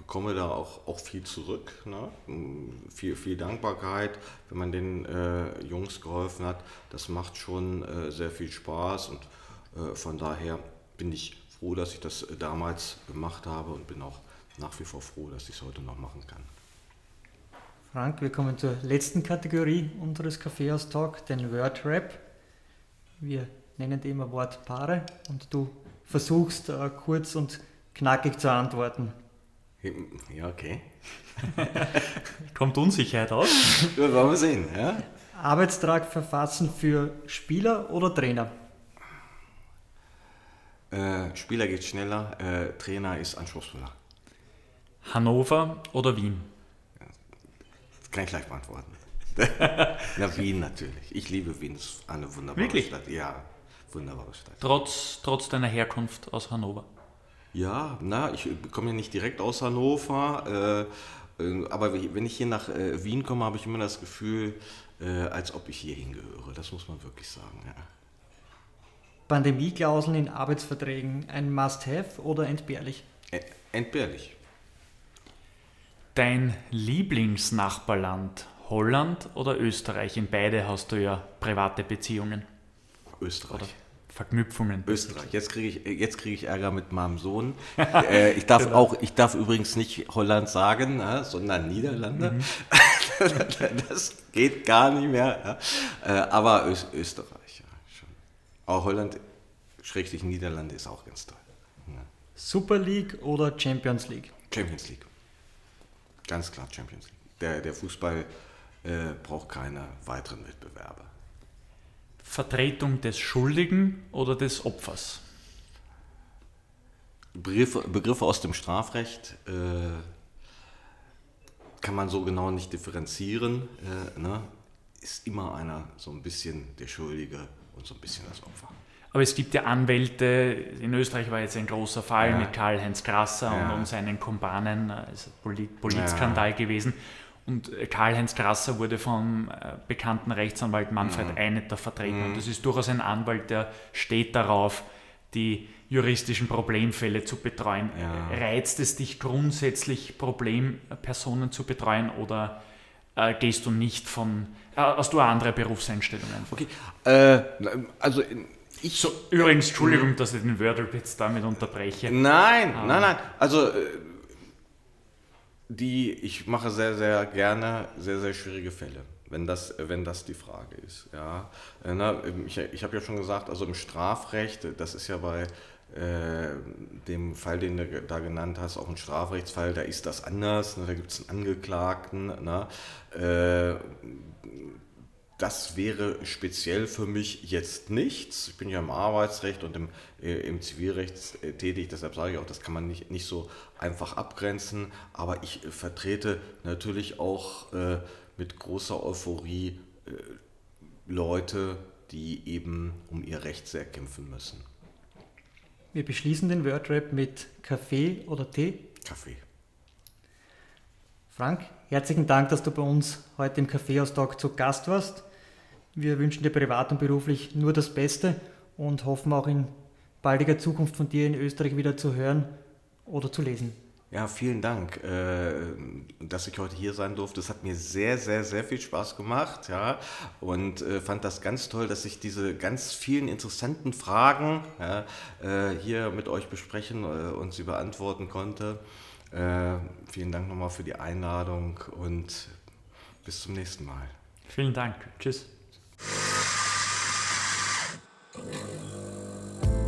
bekomme da auch, auch viel zurück. Ne? Viel, viel Dankbarkeit, wenn man den äh, Jungs geholfen hat. Das macht schon äh, sehr viel Spaß und äh, von daher bin ich froh, dass ich das äh, damals gemacht habe und bin auch nach wie vor froh, dass ich es heute noch machen kann. Frank, wir kommen zur letzten Kategorie unseres Kaffeehaus Talk, den Word Rap. Wir nennen dem immer Wortpaare und du versuchst äh, kurz und knackig zu antworten. Ja, okay. Kommt Unsicherheit aus? Ja, wollen wir sehen. Ja? Arbeitstrag verfassen für Spieler oder Trainer? Äh, Spieler geht schneller, äh, Trainer ist anspruchsvoller. Hannover oder Wien? Kann ich gleich beantworten. Na, Wien natürlich. Ich liebe Wien, es ist eine wunderbare Wirklich? Stadt. Ja, wunderbare Stadt. Trotz, trotz deiner Herkunft aus Hannover? Ja, na, ich komme ja nicht direkt aus Hannover Äh, aber wenn ich hier nach äh, Wien komme, habe ich immer das Gefühl, äh, als ob ich hier hingehöre. Das muss man wirklich sagen. Ja. Pandemieklauseln in Arbeitsverträgen ein Must-Have oder entbehrlich? Entbehrlich. Dein Lieblingsnachbarland, Holland oder Österreich? In beide hast du ja private Beziehungen. Österreich. Oder Verknüpfungen. Österreich. Jetzt kriege ich, jetzt krieg ich Ärger mit meinem Sohn. äh, ich, darf genau. auch, ich darf übrigens nicht Holland sagen, ja, sondern Niederlande. Mhm. das geht gar nicht mehr. Ja. Äh, aber Ö Österreich, ja, schon. Auch Holland, Schrägstrich Niederlande ist auch ganz toll. Ja. Super League oder Champions League? Champions League. Ganz klar Champions League. Der, der Fußball äh, braucht keine weiteren Wettbewerbe. Vertretung des Schuldigen oder des Opfers? Begriffe, Begriffe aus dem Strafrecht äh, kann man so genau nicht differenzieren. Äh, ne? Ist immer einer so ein bisschen der Schuldige und so ein bisschen das Opfer. Aber es gibt ja Anwälte, in Österreich war jetzt ein großer Fall ja. mit Karl-Heinz Grasser ja. und, und, seinen Kumpanen, ist ein Politskandal ja. gewesen. Und äh, Karl-Heinz Grasser wurde vom äh, bekannten Rechtsanwalt Manfred mhm. Einetter vertreten. Mhm. Und das ist durchaus ein Anwalt, der steht darauf, die juristischen Problemfälle zu betreuen. Reizt es dich grundsätzlich, Problempersonen zu betreuen oder äh, gehst du nicht von, äh, hast du andere Berufseinstellungen? Okay, äh, also ich... So, übrigens, Entschuldigung, dass ich den Wörterwitz damit unterbreche. Nein, ah. nein, nein, also äh, die, ich mache sehr, sehr gerne sehr, sehr schwierige Fälle, wenn das, wenn das die Frage ist. Ja. Äh, ich, ich habe ja schon gesagt, also im Strafrecht, das ist ja bei äh, dem Fall, den du da genannt hast, auch ein Strafrechtsfall, da ist das anders, ne, da gibt es einen Angeklagten. Ne, äh, das wäre speziell für mich jetzt nichts. Ich bin ja im Arbeitsrecht und im, äh, im Zivilrecht äh, tätig, deshalb sage ich auch, das kann man nicht, nicht so einfach abgrenzen. Aber ich vertrete natürlich auch äh, mit großer Euphorie äh, Leute, die eben um ihr Recht sehr kämpfen müssen. Wir beschließen den Wordrap mit Kaffee oder Tee? Kaffee. Frank, herzlichen Dank, dass du bei uns heute im Kaffeehaus-Talk zu Gast warst. Wir wünschen dir privat und beruflich nur das Beste und hoffen auch in baldiger Zukunft von dir in Österreich wieder zu hören oder zu lesen. Ja, vielen Dank, äh, dass ich heute hier sein durfte. Es hat mir sehr, sehr, sehr viel Spaß gemacht, ja, und äh, fand das ganz toll, dass ich diese ganz vielen interessanten Fragen ja, äh, hier mit euch besprechen und sie beantworten konnte. Äh, vielen Dank nochmal für die Einladung und bis zum nächsten Mal. Vielen Dank. Tschüss.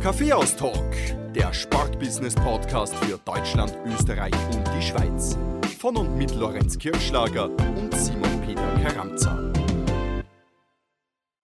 Kaffeehaus Talk, der Sportbusiness Podcast für Deutschland, Österreich und die Schweiz. Von und mit Lorenz Kirschlager und Simon Peter Karamza.